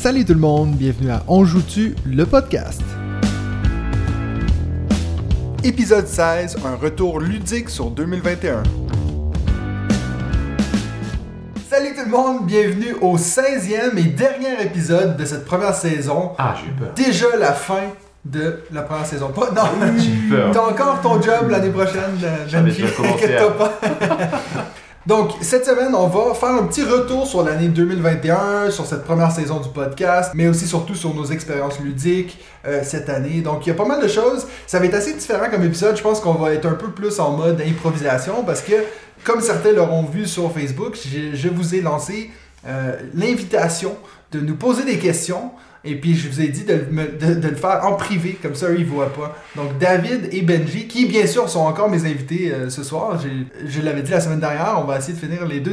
Salut tout le monde, bienvenue à On joue-tu, le podcast. Épisode 16, un retour ludique sur 2021. Salut tout le monde, bienvenue au 16e et dernier épisode de cette première saison. Ah, j'ai eu peur. Déjà la fin de la première saison. Pas, non, J'ai eu peur. T'as encore ton job l'année prochaine, J'avais déjà commencé à- pas. Donc, cette semaine, on va faire un petit retour sur l'année 2021, sur cette première saison du podcast, mais aussi surtout sur nos expériences ludiques euh, cette année. Donc, il y a pas mal de choses. Ça va être assez différent comme épisode. Je pense qu'on va être un peu plus en mode improvisation parce que, comme certains l'auront vu sur Facebook, je, vous ai lancé euh, l'invitation de nous poser des questions. Et puis, je vous ai dit de, de- de le faire en privé, comme ça, eux, ils ne voient pas. Donc, David et Benji, qui, bien sûr, sont encore mes invités euh, ce soir. Je l'avais dit la semaine dernière, on va essayer de finir les deux,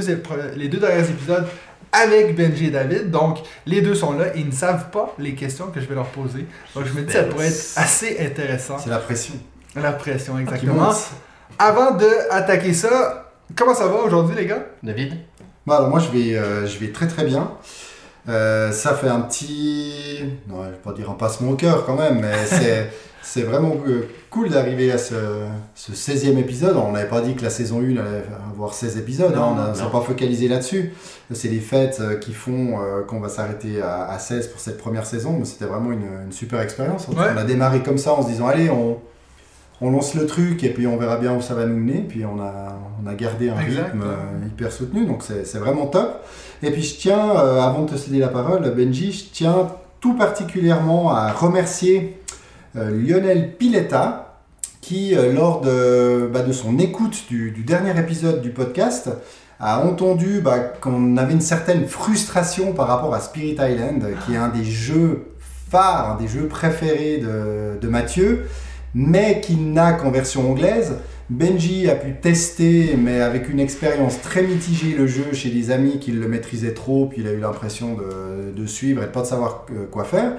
les deux derniers épisodes avec Benji et David. Donc, les deux sont là et ils ne savent pas les questions que je vais leur poser. Donc, je me dis que ça pourrait être assez intéressant. C'est la pression. La pression, qui exactement. Avant de attaquer ça, comment ça va aujourd'hui, les gars? David? Bah, alors moi je vais, euh, je vais très très bien. Euh, ça fait un petit, non, je vais pas dire un passement au cœur quand même, mais c'est, c'est vraiment euh, cool d'arriver à ce, ce 16e épisode. On n'avait pas dit que la saison 1 allait avoir 16 épisodes, Non, hein, on ne s'est pas focalisé là-dessus. C'est les fêtes euh, qui font euh, qu'on va s'arrêter à, à 16 pour cette première saison, mais c'était vraiment une, une super expérience. Ouais. On a démarré comme ça en se disant, allez, on, on lance le truc et puis on verra bien où ça va nous mener. Puis on a, on a gardé un Exact, rythme hyper soutenu, donc c'est c'est vraiment top. Et puis je tiens, euh, avant de te céder la parole, Benji, je tiens tout particulièrement à remercier euh, Lionel Piletta, qui, euh, lors de, bah, de son écoute du, dernier épisode du podcast, a entendu bah, qu'on avait une certaine frustration par rapport à Spirit Island, qui est un des jeux phares, un des jeux préférés de Mathieu, mais qui n'a qu'en version anglaise. Benji a pu tester, mais avec une expérience très mitigée, le jeu chez des amis qui le maîtrisaient trop, puis il a eu l'impression de, suivre et de pas de savoir euh, quoi faire.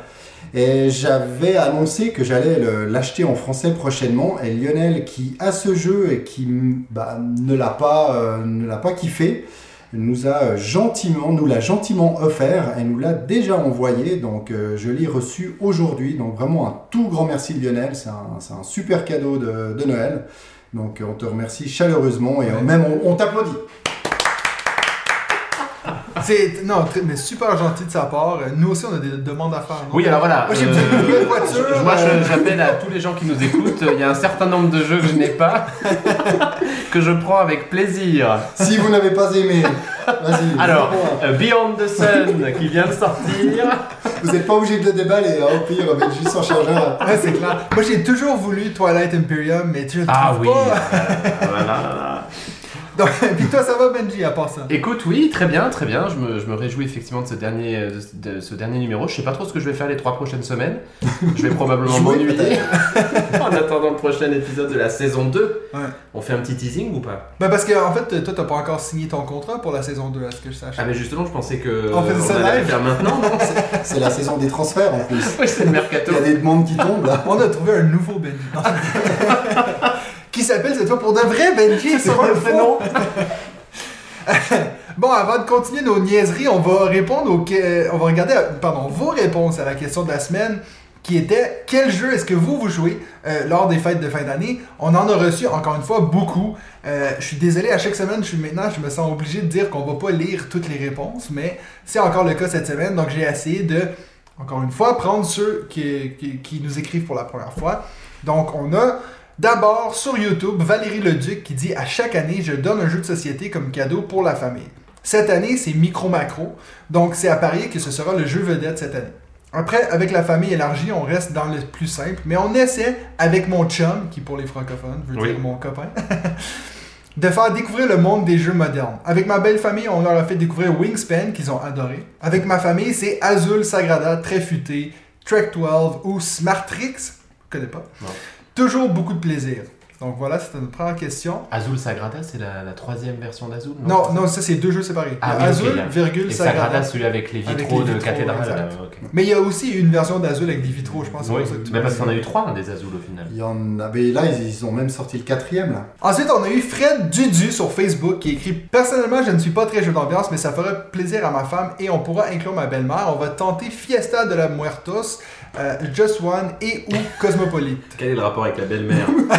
Et j'avais annoncé que j'allais l'acheter en français prochainement. Et Lionel, qui a ce jeu et qui bah, ne l'a pas, euh, ne l'a pas kiffé, nous a gentiment, nous l'a gentiment offert et nous l'a déjà envoyé. Donc euh, je l'ai reçu aujourd'hui. Donc vraiment un tout grand merci de Lionel. C'est un, super cadeau de, de Noël. Donc on te remercie chaleureusement et Ouais. même on, on t'applaudit. C'est non, très- mais super gentil de sa part. Nous aussi, on a des demandes à faire. non? Oui, alors voilà. Moi, j'ai euh, voiture. Moi, j'appelle à tous les gens qui nous écoutent. Il y a un certain nombre de jeux que je n'ai pas, que je prends avec plaisir. Si vous n'avez pas aimé, vas-y. Alors, euh, Beyond the Sun qui vient de sortir. vous n'êtes pas obligé de le déballer. Hein, au pire, Benji s'en chargera. Ouais, c'est clair. Moi, j'ai toujours voulu Twilight Imperium, mais tu le Ah trouves oui. pas. Voilà. Donc, puis toi, ça va, Benji, à part ça? Écoute, oui, très bien, très bien. Je me, je me réjouis effectivement de ce, dernier, de, ce- de ce dernier numéro. Je sais pas trop ce que je vais faire les trois prochaines semaines. Je vais probablement m'ennuyer. en attendant le prochain épisode de la saison 2. Ouais. On fait un petit teasing ou pas? Ben, parce que, en fait, toi, t'as pas encore signé ton contrat pour la saison 2, à ce que je sache. Ah mais justement, je pensais que On faisait ça allait live. faire maintenant, non? C'est la saison des transferts en plus. Oui, c'est le mercato. Il y a des demandes qui tombent là. On a trouvé un nouveau Benji. Qui s'appelle cette fois pour de vrai Benji, c'est pas le prénom. Bon, avant de continuer nos niaiseries, on va répondre aux que- on va regarder euh, pardon, vos réponses à la question de la semaine qui était quel jeu est-ce que vous vous jouez euh, lors des fêtes de fin d'année? On en a reçu encore une fois beaucoup. Euh, je suis désolé à chaque semaine, je suis maintenant je me sens obligé de dire qu'on va pas lire toutes les réponses, mais c'est encore le cas cette semaine, donc j'ai essayé de encore une fois prendre ceux qui, qui, qui nous écrivent pour la première fois. Donc on a D'abord, sur YouTube, Valérie Leduc qui dit À chaque année, je donne un jeu de société comme cadeau pour la famille. Cette année, c'est Micro Macro, donc c'est à parier que ce sera le jeu vedette cette année. Après, avec la famille élargie, on reste dans le plus simple, mais on essaie, avec mon chum, qui pour les francophones veut Oui. dire mon copain, de faire découvrir le monde des jeux modernes. Avec ma belle famille, on leur a fait découvrir Wingspan, qu'ils ont adoré. Avec ma famille, c'est Azul Sagrada, très futé, Trek 12 ou Smartrix, je connais pas. Non. Toujours beaucoup de plaisir. Donc voilà, c'était notre première question. Azul Sagrada, c'est la, la troisième version d'Azul Non, non, ça c'est deux jeux séparés. Ah oui, Azul, virgule, Et Sagrada. Sagrada, celui avec les Avec vitraux les de vitraux, cathédrale. ok. Mais il y a aussi une version d'Azul avec des vitraux, je pense. Oui, pour ça que tu mais parce qu'on a eu trois hein, des Azul au final. Il y en avait là, ils, ils ont même sorti le quatrième là. Ensuite, on a eu Fred Dudu sur Facebook qui écrit Personnellement, je ne suis pas très jeu d'ambiance, mais ça ferait plaisir à ma femme et on pourra inclure ma belle-mère. On va tenter Fiesta de la Muertos, euh, Just One et ou Cosmopolite. Quel est le rapport avec la belle-mère?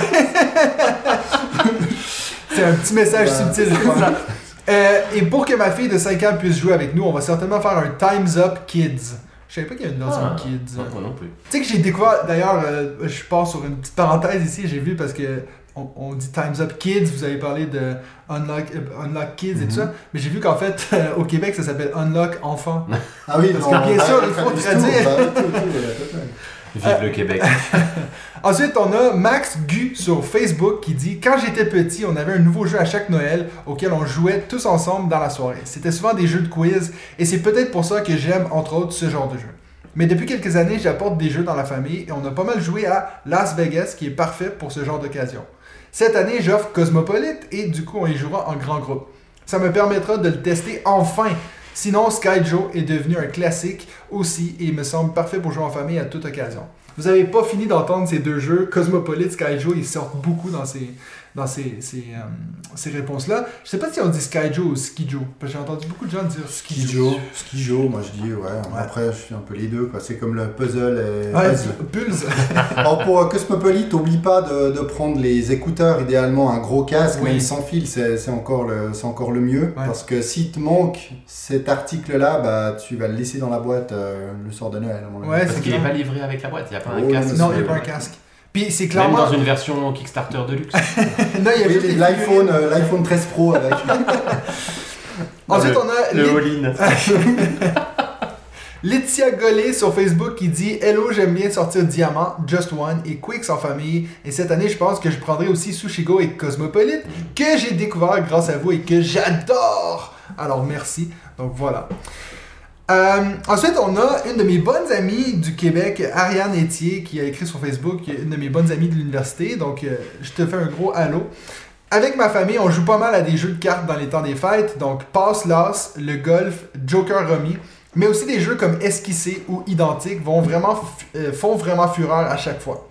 C'est un petit message Ouais. subtil. Euh, et pour que ma fille de 5 ans puisse jouer avec nous, on va certainement faire un Time's Up Kids. Je savais pas qu'il y avait une version Ah, Kids. non, Moi non plus. Tu sais que j'ai découvert, d'ailleurs, euh, je pars sur une petite parenthèse ici, j'ai vu parce que on, on dit Time's Up Kids, vous avez parlé de Unlock, euh, Unlock Kids et tout Mhm. ça, mais j'ai vu qu'en fait, euh, au Québec, ça s'appelle Unlock Enfant. Ah oui, Parce non, que bien sûr, il faut traduire. total. Vive Euh, le Québec. Ensuite, on a Max Gu sur Facebook qui dit Quand j'étais petit, on avait un nouveau jeu à chaque Noël auquel on jouait tous ensemble dans la soirée. C'était souvent des jeux de quiz et c'est peut-être pour ça que j'aime entre autres ce genre de jeu. Mais depuis quelques années, j'apporte des jeux dans la famille et on a pas mal joué à Las Vegas qui est parfait pour ce genre d'occasion. Cette année, j'offre Cosmopolite et du coup, on y jouera en grand groupe. Ça me permettra de le tester enfin. Sinon, Sky Joe est devenu un classique aussi et il me semble parfait pour jouer en famille à toute occasion. Vous avez pas fini d'entendre ces deux jeux, Cosmopolite, Sky Joe, ils sortent beaucoup dans ces, dans ces, ces, euh, ces réponses-là. Je sais pas si on dit Sky Joe ou Ski Joe, parce que j'ai entendu beaucoup de gens dire Ski Ski Joe. Joe, Ski Joe, moi je dis ouais. Après, je suis un peu les deux quoi. C'est comme le puzzle et Ouais, puzzle. Pulse. Alors pour euh, Cosmopolite, oublie pas de, de prendre les écouteurs, idéalement un gros casque, Oui. même sans fil, c'est c'est encore, le- c'est encore le mieux. Ouais. Parce que si te manque cet article-là, bah, tu vas le laisser dans la boîte euh, le soir de Noël. à mon avis. Ouais, Parce c'est qu'il n'est pas livré avec la boîte, il n'y a pas un Oh, casque. Non, il n'y a pas un casque. Puis c'est Même clairement. dans une version Kickstarter de luxe. non, il y a Oui, juste des L'iPhone figurines. euh, l'iPhone 13 Pro avec. Ensuite, Le- on a Le all-in. Laetitia Gollet sur Facebook qui dit Hello, j'aime bien sortir Diamant, Just One et Quicks en famille. Et cette année, je pense que je prendrai aussi Sushigo et Cosmopolite, que j'ai découvert grâce à vous et que j'adore. Alors merci. Donc voilà. Euh, ensuite, on a une de mes bonnes amies du Québec, Ariane Etier, qui a écrit sur Facebook, une de mes bonnes amies de l'université. Donc, euh, je te fais un gros allô. Avec ma famille, on joue pas mal à des jeux de cartes dans les temps des fêtes, donc Pass Las, le golf, Joker Rummy, mais aussi des jeux comme Esquissé ou Identique vont vraiment euh, font vraiment fureur à chaque fois.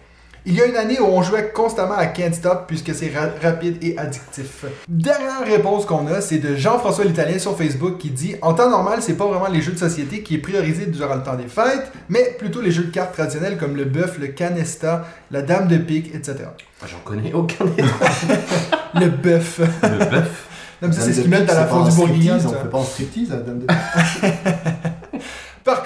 Il y a une année où on jouait constamment à Can't Stop puisque c'est ra- rapide et addictif. Dernière réponse qu'on a, c'est de Jean-François l'Italien sur Facebook qui dit En temps normal, c'est pas vraiment les jeux de société qui est priorisé durant le temps des fêtes, mais plutôt les jeux de cartes traditionnels comme le bœuf, le canesta, la dame de pique, etc. Moi, J'en connais aucun des trois. Le bœuf. Le bœuf. Non, mais c'est ce qu'ils mettent à la bourguignonne. striptease, ça. On fait pas en striptease à Dame de pique.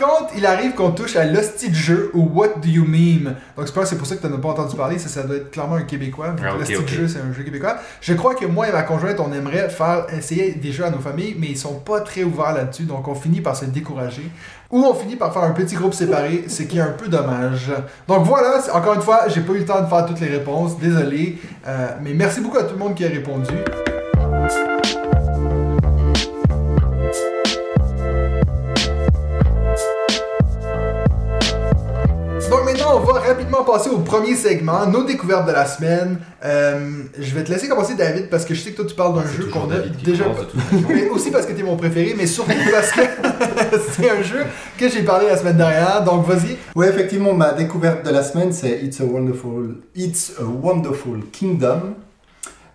Contre, il arrive qu'on touche à l'hostie de jeu ou What Do You Meme. Donc, je pense que c'est pour ça que tu n'en as pas entendu parler. Ça, ça doit être clairement un Québécois. Ah, l'hostie de jeu, c'est un jeu québécois. Je crois que moi et ma conjointe, on aimerait faire essayer des jeux à nos familles, mais ils sont pas très ouverts là-dessus. Donc, on finit par se décourager. Ou on finit par faire un petit groupe séparé, ce qui est un peu dommage. Donc voilà, encore une fois, j'ai pas eu le temps de faire toutes les réponses, désolé. Euh, mais merci beaucoup à tout le monde qui a répondu. On va rapidement passer au premier segment, nos découvertes de la semaine. Euh, je vais te laisser commencer, David, parce que je sais que toi, tu parles d'un C'est jeu qu'on a déjà... Mais aussi parce que t'es mon préféré, mais surtout parce que c'est un jeu que j'ai parlé la semaine dernière. Donc vas-y. Oui, effectivement, ma découverte de la semaine, c'est It's a Wonderful, It's a Wonderful Kingdom,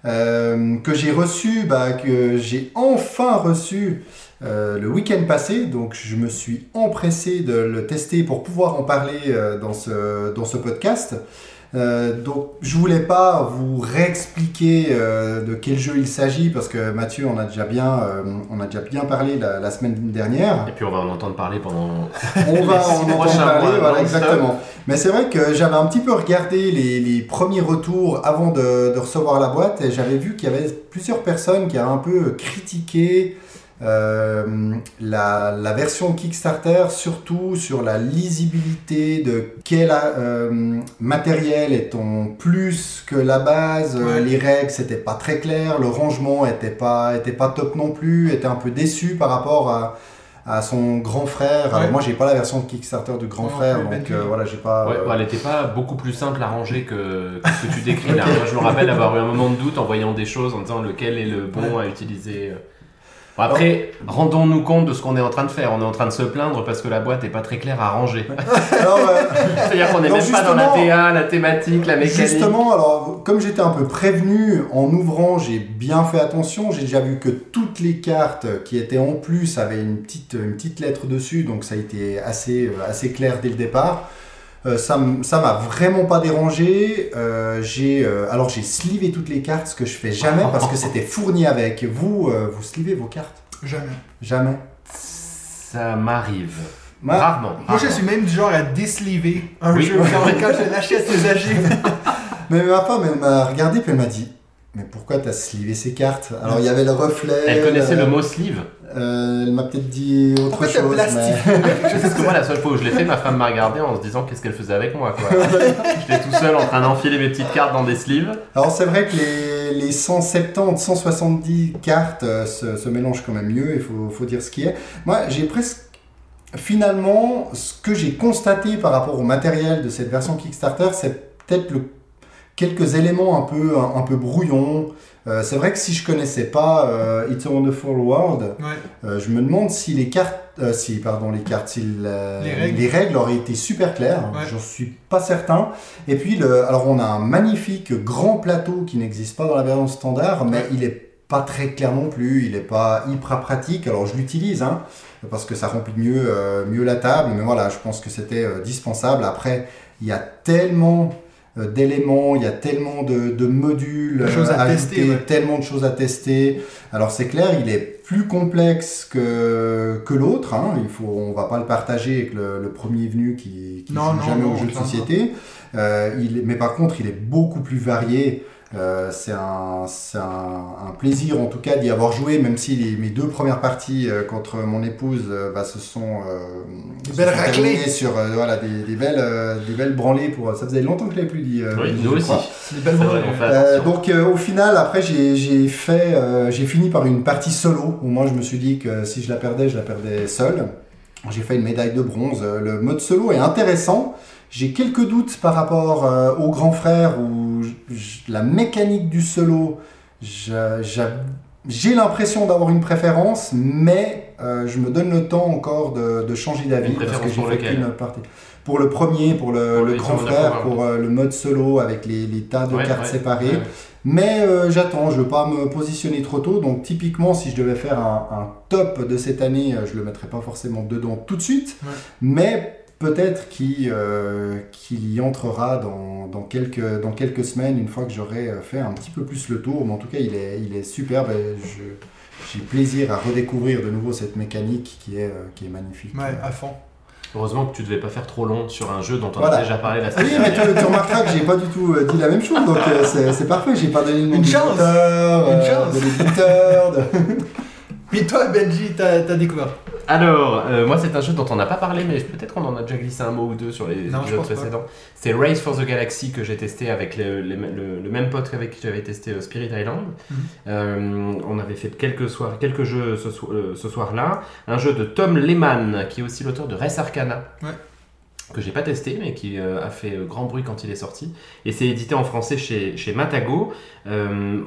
euh, que j'ai reçu, bah, que j'ai enfin reçu euh, le week-end passé. Donc, je me suis empressé de le tester pour pouvoir en parler euh, dans, ce, dans ce podcast. Euh, donc, je voulais pas vous réexpliquer de quel jeu il s'agit parce que Mathieu on a déjà bien, on a déjà bien parlé la- la semaine dernière. Et puis on va en entendre parler pendant. On va en entendre parler, voilà, exactement. Mais c'est vrai que j'avais un petit peu regardé les, les premiers retours avant de, de recevoir la boîte et j'avais vu qu'il y avait plusieurs personnes qui avaient un peu critiqué euh, la, la version Kickstarter, surtout sur la lisibilité de quel euh, matériel est en plus que la base. Euh, Ouais. Les règles, c'était pas très clair. Le rangement était pas, était pas top non plus. Était un peu déçu par rapport à à son grand frère. Alors moi, j'ai pas la version de Kickstarter du grand non frère, donc euh, voilà, j'ai pas. Ouais, euh, elle n'était pas beaucoup plus simple à ranger que, que ce que tu décris là. Moi, je me rappelle avoir eu un moment de doute en voyant des choses, en disant lequel est le bon à utiliser. Bon, après, rendons-nous compte de ce qu'on est en train de faire. On est en train de se plaindre parce que la boîte est pas très claire à ranger. Euh, C'est-à-dire qu'on n'est même pas dans la TA, la thématique, la mécanique. Justement, alors comme j'étais un peu prévenu en ouvrant, j'ai bien fait attention. J'ai déjà vu que toutes les cartes qui étaient en plus avaient une petite, une petite lettre dessus, donc ça a été assez, euh, assez clair dès le départ. Euh, ça m'a vraiment pas dérangé. Euh, j'ai euh, alors j'ai slivé toutes les cartes, ce que je fais jamais parce que c'était fourni avec. Vous, euh, vous slivez vos cartes? Jamais. Jamais. Ça m'arrive. Moi, Rarement. Moi, je suis même du genre à désliver un Oui. jeu quand, quand je l'achète usagé. Mais ma femme, elle m'a regardé puis elle m'a dit. Mais pourquoi t'as slivé ces cartes? Alors il y avait le reflet. Elle connaissait euh, le mot sleeve. Euh, elle m'a peut-être dit autre Pourquoi t'as chose. plastifié mais- Parce que moi, la seule fois où je l'ai fait, ma femme m'a regardé en se disant qu'est-ce qu'elle faisait avec moi. J'étais tout seul en train d'enfiler mes petites cartes dans des sleeves. Alors c'est vrai que les, les 170, 170 cartes euh, se, se mélangent quand même mieux, il faut, faut dire ce qui est. Moi j'ai presque... Finalement, ce que j'ai constaté par rapport au matériel de cette version Kickstarter, c'est peut-être quelques éléments un peu, un, un peu brouillons. Euh, c'est vrai que si je connaissais pas euh, It's a Wonderful World, Ouais. Euh, je me demande si les cartes, euh, si pardon les cartes, si la- Les règles. auraient été super claires. Ouais. J'en suis pas certain. Et puis le, alors on a un magnifique grand plateau qui n'existe pas dans la version standard, mais il est pas très clair non plus. Il est pas hyper pratique. Alors je l'utilise hein, parce que ça remplit mieux mieux la table. Mais voilà, je pense que c'était dispensable. Après, il y a tellement d'éléments, il y a tellement de, de modules De choses à ajoutés, tester, ouais. tellement de choses à tester. Alors c'est clair, il est plus complexe que, que l'autre. Hein. Il faut, on va pas le partager avec le, le premier venu qui, qui Non, joue non, jamais non, aux jeux de société. Euh, il, mais par contre, il est beaucoup plus varié. Euh, c'est un, c'est un, un plaisir en tout cas d'y avoir joué, même si les, mes deux premières parties euh, contre mon épouse euh, bah, se sont, euh, Des se belles sont raclées. terminées sur euh, voilà, des, des belles, euh, des belles branlées. Pour, ça faisait longtemps que je l'avais plus dit. euh, Oui, nous aussi. belles vrai Euh, donc euh, au final, après j'ai j'ai fait, euh, j'ai fini par une partie solo où moi je me suis dit que si je la perdais, je la perdais seul. J'ai fait une médaille de bronze. Le mode solo est intéressant. J'ai quelques doutes par rapport euh, au grand frère où j- la mécanique du solo, j'a- j'a- j'ai l'impression d'avoir une préférence, mais euh, je me donne le temps encore de, de changer d'avis parce que j'ai pour fait lequel partie. Pour le premier, pour le, Pour le le grand frère, pour euh, le mode solo avec les, les tas de Ouais, cartes ouais, séparées. ouais. Mais euh, j'attends, je veux pas me positionner trop tôt. Donc typiquement, si je devais faire un, un top de cette année, je le mettrais pas forcément dedans tout de suite. Mais peut-être qu'il euh, y entrera dans, dans, quelques, dans quelques semaines, une fois que j'aurai euh, fait un petit peu plus le tour. Mais en tout cas, il est, il est superbe. J'ai plaisir à redécouvrir de nouveau cette mécanique qui est, euh, qui est magnifique. Ouais, à fond. Heureusement que tu devais pas faire trop long sur un jeu dont on Voilà. a déjà parlé la Ah semaine Oui, mais dernière. tu, tu remarqueras que j'ai pas du tout dit la même chose, donc euh, c'est parfait. J'ai pas donné le nom Une chance. auteur, Une euh, chance. de l'éditeur. de- Puis toi, Benji, t'as t'as découvert. Alors, euh, moi, c'est un jeu dont on n'a pas parlé, mais peut-être qu'on en a déjà glissé un mot ou deux sur les Non, je épisodes pense pas. précédents. C'est Race for the Galaxy que j'ai testé avec le, le- le- le même pote avec qui j'avais testé euh, Spirit Island. Mhm. Euh, on avait fait quelques, soirs, quelques jeux ce, so- ce soir-là. Un jeu de Tom Lehman, qui est aussi l'auteur de Res Arcana. Ouais. Que j'ai pas testé, mais qui euh, a fait euh, grand bruit quand il est sorti. Et c'est édité en français chez, Matago. Euh,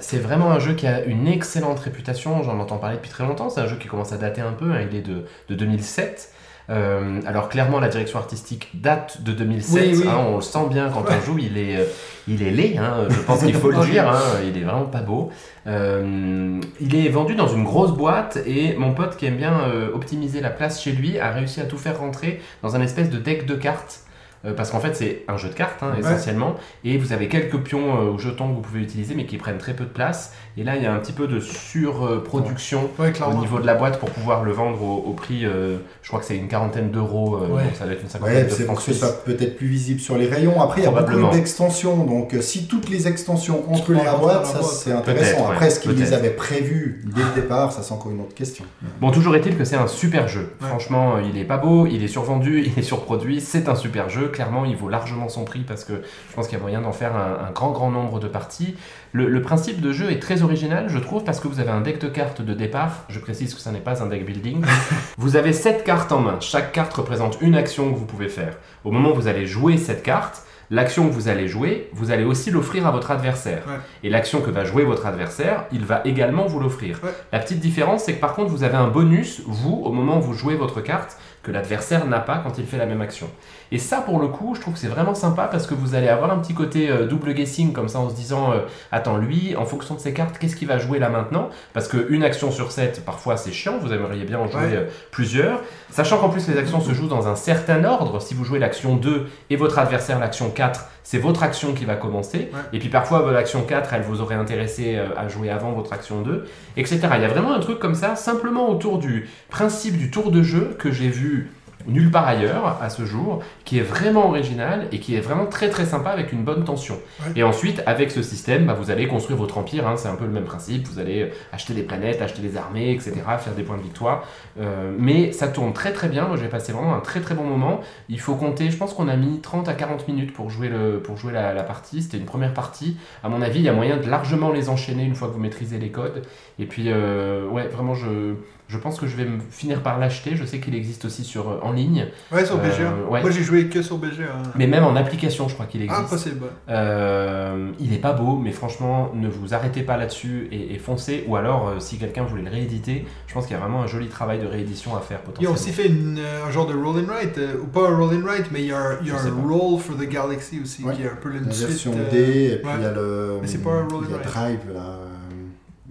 c'est vraiment un jeu qui a une excellente réputation, j'en entends parler depuis très longtemps, c'est un jeu qui commence à dater un peu, hein, il est de, de 2007. Euh, alors clairement la direction artistique date de 2007, Oui, oui. hein, on le sent bien quand on joue, il est, euh, il est laid, hein, je pense qu'il faut le dire, hein, il est vraiment pas beau. Euh, il est vendu dans une grosse boîte et mon pote qui aime bien euh, optimiser la place chez lui a réussi à tout faire rentrer dans un espèce de deck de cartes. Euh, parce qu'en fait, c'est un jeu de cartes hein, Ouais. essentiellement, et vous avez quelques pions euh, ou jetons que vous pouvez utiliser, mais qui prennent très peu de place. Et là, il y a un petit peu de surproduction Ouais, au niveau de la boîte pour pouvoir le vendre au, au prix. euh, je crois que c'est une quarantaine d'euros, euh, Ouais. donc ça doit être une cinquantaine Ouais, de c'est pour que ce soit peut-être plus visible sur les rayons. Après, il y a beaucoup d'extensions, donc si toutes les extensions entrent dans les la boîte, ça c'est intéressant. Après, est-ce qu'ils avaient prévus dès le départ, ça c'est encore une autre question. Bon, toujours est-il que c'est un super jeu. Ouais. Franchement, il est pas beau, il est survendu, il est surproduit, c'est un super jeu. Jeu, clairement, il vaut largement son prix parce que je pense qu'il y a moyen d'en faire un, un grand, grand nombre de parties. Le, le principe de jeu est très original, je trouve, parce que vous avez un deck de cartes de départ. Je précise que ça n'est pas un deck building. vous avez 7 cartes en main. Chaque carte représente une action que vous pouvez faire. Au moment où vous allez jouer cette carte, L'action que vous allez jouer, vous allez aussi l'offrir à votre adversaire. Ouais. Et l'action que va jouer votre adversaire, il va également vous l'offrir. Ouais. La petite différence, c'est que par contre, vous avez un bonus, vous, au moment où vous jouez votre carte, que l'adversaire n'a pas quand il fait la même action. Et ça, pour le coup, je trouve que c'est vraiment sympa parce que vous allez avoir un petit côté euh, double guessing comme ça en se disant euh, Attends, lui, en fonction de ses cartes, qu'est-ce qu'il va jouer là maintenant? Parce qu'une action sur 7, parfois c'est chiant, vous aimeriez bien en jouer Ouais. euh, plusieurs. Sachant qu'en plus, les actions se jouent dans un certain ordre. Si vous jouez l'action 2 et votre adversaire l'action 4, c'est votre action qui va commencer. Ouais. Et puis parfois, l'action 4, elle vous aurait intéressé à jouer avant votre action 2, etc. Il y a vraiment un truc comme ça, simplement autour du principe du tour de jeu que j'ai vu nulle part ailleurs à ce jour, qui est vraiment original et qui est vraiment très très sympa avec une bonne tension. Ouais. Et ensuite, avec ce système, bah, vous allez construire votre empire, hein, c'est un peu le même principe, vous allez acheter des planètes, acheter des armées, etc., faire des points de victoire. Euh, mais ça tourne très très bien, moi j'ai passé vraiment un très très bon moment. Il faut compter, je pense qu'on a mis 30 à 40 minutes pour jouer, le, pour jouer la, la partie, c'était une première partie. À mon avis, il y a moyen de largement les enchaîner une fois que vous maîtrisez les codes. Et puis, euh, ouais, vraiment, je, je pense que je vais me finir par l'acheter. Je sais qu'il existe aussi sur, euh, en ligne, Ouais, sur Euh, BGA. ouais. Moi, j'ai joué que sur BGA. hein. mais même en application, je crois qu'il existe. Ah, possible. Euh, il est pas beau, mais franchement, ne vous arrêtez pas là-dessus et, et foncez. Ou alors, euh, si quelqu'un voulait le rééditer, je pense qu'il y a vraiment un joli travail de réédition à faire Ils ont potentiellement. aussi fait une, euh, un genre de roll and write, euh, ou pas un roll and write, mais il y a un, il y a Je sais un pas. roll for the galaxy aussi, Ouais. qui est un peu La suite, version euh, D, et puis ouais. il y a le. Mais c'est pas un roll and write. Drive, là.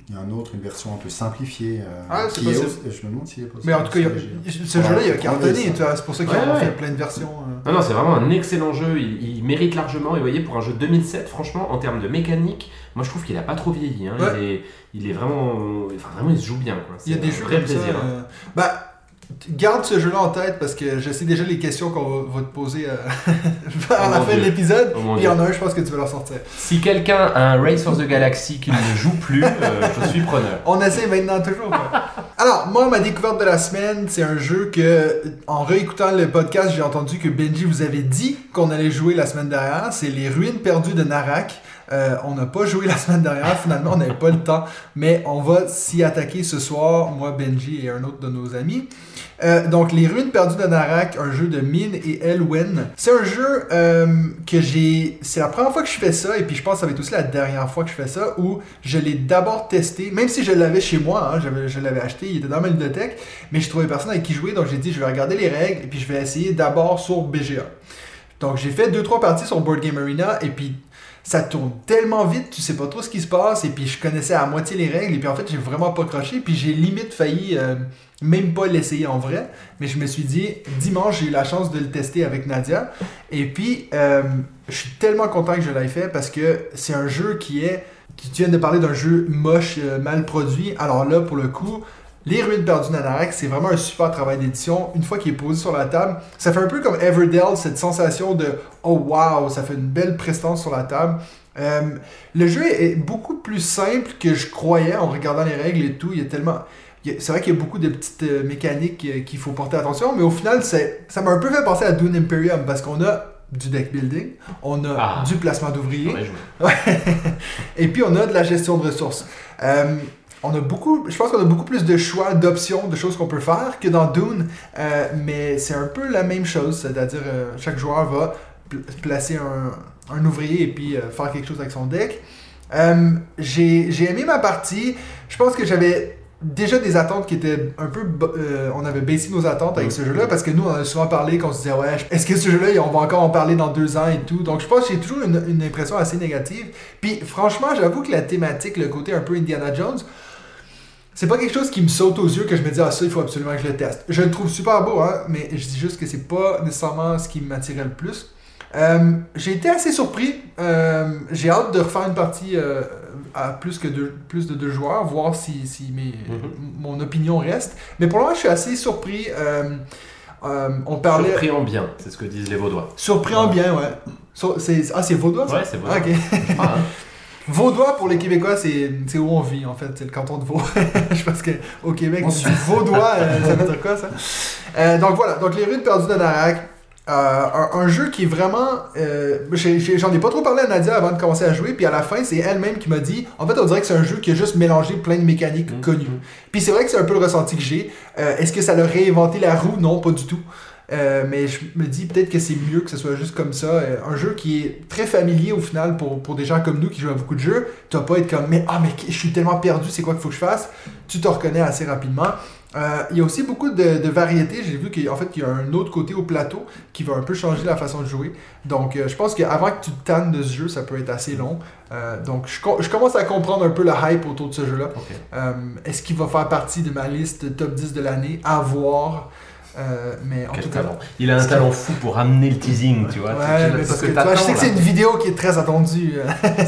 Il y a un autre, une version un peu simplifiée. euh, Ah, c'est qui est possible. aussi- Je me demande s'il est possible. Mais en tout cas, y a- ce jeu-là, il a faut cartonné, c'est pour ça qu'ils Ouais, ont ouais. fait plein de versions. euh. Non, non, c'est vraiment un excellent jeu. Il, il mérite largement. Et vous voyez, pour un jeu de 2007, franchement, en termes de mécanique, moi je trouve qu'il a pas trop vieilli. hein. Ouais. Il, est, il est vraiment. Enfin, vraiment, il se joue bien. Quoi. Il y a C'est des un jeux vrai comme plaisir. ça. hein. euh, Bah, garde ce jeu-là en tête parce que je sais déjà les questions qu'on va, va te poser euh, à Oh la mon fin de l'épisode. Oh il y en a un, je pense que tu vas leur sortir. Si quelqu'un a un Race for the Galaxy qui ne joue plus, euh, je suis preneur. On essaie maintenant toujours. Alors, moi, ma découverte de la semaine, c'est un jeu que, en réécoutant le podcast, j'ai entendu que Benji vous avait dit qu'on allait jouer la semaine dernière. C'est Les Ruines perdues de Narak. Euh, on n'a pas joué la semaine dernière, finalement, on n'avait pas le temps. Mais on va s'y attaquer ce soir, moi, Benji et un autre de nos amis. Euh, donc, Les Ruines perdues de Narak, un jeu de Min et Elwen. C'est un jeu euh, que j'ai. C'est la première fois que je fais ça, et puis je pense que ça va être aussi la dernière fois que je fais ça, où je l'ai d'abord testé, même si je l'avais chez moi, hein, je l'avais acheté, il était dans ma bibliothèque, mais je trouvais personne avec qui jouer, donc j'ai dit je vais regarder les règles, et puis je vais essayer d'abord sur BGA. Donc j'ai fait 2-3 parties sur Board Game Arena, et puis ça tourne tellement vite, tu sais pas trop ce qui se passe, et puis je connaissais à moitié les règles, et puis en fait j'ai vraiment pas croché, puis j'ai limite failli euh, même pas l'essayer en vrai, mais je me suis dit, dimanche j'ai eu la chance de le tester avec Nadia, et puis euh, je suis tellement content que je l'ai fait parce que c'est un jeu qui est, tu viens de parler d'un jeu moche, euh, mal produit, alors là pour le coup, les Ruines perdues d'Anarak, c'est vraiment un super travail d'édition. Une fois qu'il est posé sur la table, ça fait un peu comme Everdell, cette sensation de oh wow, ça fait une belle prestance sur la table. Euh, le jeu est beaucoup plus simple que je croyais en regardant les règles et tout. Il y a tellement. C'est vrai qu'il y a beaucoup de petites euh, mécaniques euh, qu'il faut porter attention, mais au final, ça m'a un peu fait penser à Dune Imperium parce qu'on a du deck building, on a Ah. du placement d'ouvriers, et puis on a de la gestion de ressources. On a beaucoup, je pense qu'on a beaucoup plus de choix, d'options, de choses qu'on peut faire que dans Dune, euh, mais c'est un peu la même chose, c'est-à-dire euh, chaque joueur va pl- placer un, un ouvrier et puis euh, faire quelque chose avec son deck. J'ai aimé ma partie, je pense que j'avais déjà des attentes qui étaient un peu... euh, on avait baissé nos attentes avec ce jeu-là parce que nous, on a souvent parlé qu'on se disait, ouais, est-ce que ce jeu-là, on va encore en parler dans deux ans et tout? Donc, je pense que j'ai toujours une, une impression assez négative. Puis, franchement, j'avoue que la thématique, le côté un peu Indiana Jones, c'est pas quelque chose qui me saute aux yeux que je me dis, ah, ça, il faut absolument que je le teste. Je le trouve super beau, hein, mais je dis juste que c'est pas nécessairement ce qui m'attirait le plus. Euh, j'ai été assez surpris. Euh, j'ai hâte de refaire une partie euh, à plus, que deux, plus de deux joueurs, voir si, si mes, Mhm. mon opinion reste. Mais pour le moment, je suis assez surpris. On parlait. Surpris en bien, c'est ce que disent les Vaudois. Surpris en bien, ouais. Sur- c'est- ah, c'est Vaudois, ça? Ouais, c'est Vaudois. Ah, ok. Ah, hein. Vaudois, pour les Québécois, c'est c'est où on vit, en fait. C'est le canton de Vaud. je pense qu'au Québec, On dis Vaudois, euh, ça veut dire quoi, ça? Euh, donc voilà, donc les ruines perdues de Narak. Euh, un, un jeu qui est vraiment. J'en ai, pas trop parlé à Nadia avant de commencer à jouer, puis à la fin, c'est elle-même qui m'a dit en fait, on dirait que c'est un jeu qui a juste mélangé plein de mécaniques Mhm. connues. Puis c'est vrai que c'est un peu le ressenti que j'ai. Est-ce que ça leur réinventé la roue? Non, pas du tout. Euh, mais je me dis peut-être que c'est mieux que ce soit juste comme ça. Euh, un jeu qui est très familier au final pour, pour des gens comme nous qui jouent à beaucoup de jeux. Tu vas pas être comme, mais ah, mais je suis tellement perdu, c'est quoi qu'il faut que je fasse? Tu te reconnais assez rapidement. Euh, il y a aussi beaucoup de, de variétés. J'ai vu qu'en fait, il y a un autre côté au plateau qui va un peu changer la façon de jouer. Donc, je pense qu'avant que tu te tannes de ce jeu, ça peut être assez long. Donc, je, co- je commence à comprendre un peu le hype autour de ce jeu-là. Est-ce qu'il va faire partie de ma liste top 10 de l'année? À voir. Euh, mais en Quel tout cas. talent. Il a un talent fou pour amener le teasing, tu vois. Ouais, parce que, toi, je sais que c'est une vidéo qui est très attendue. euh.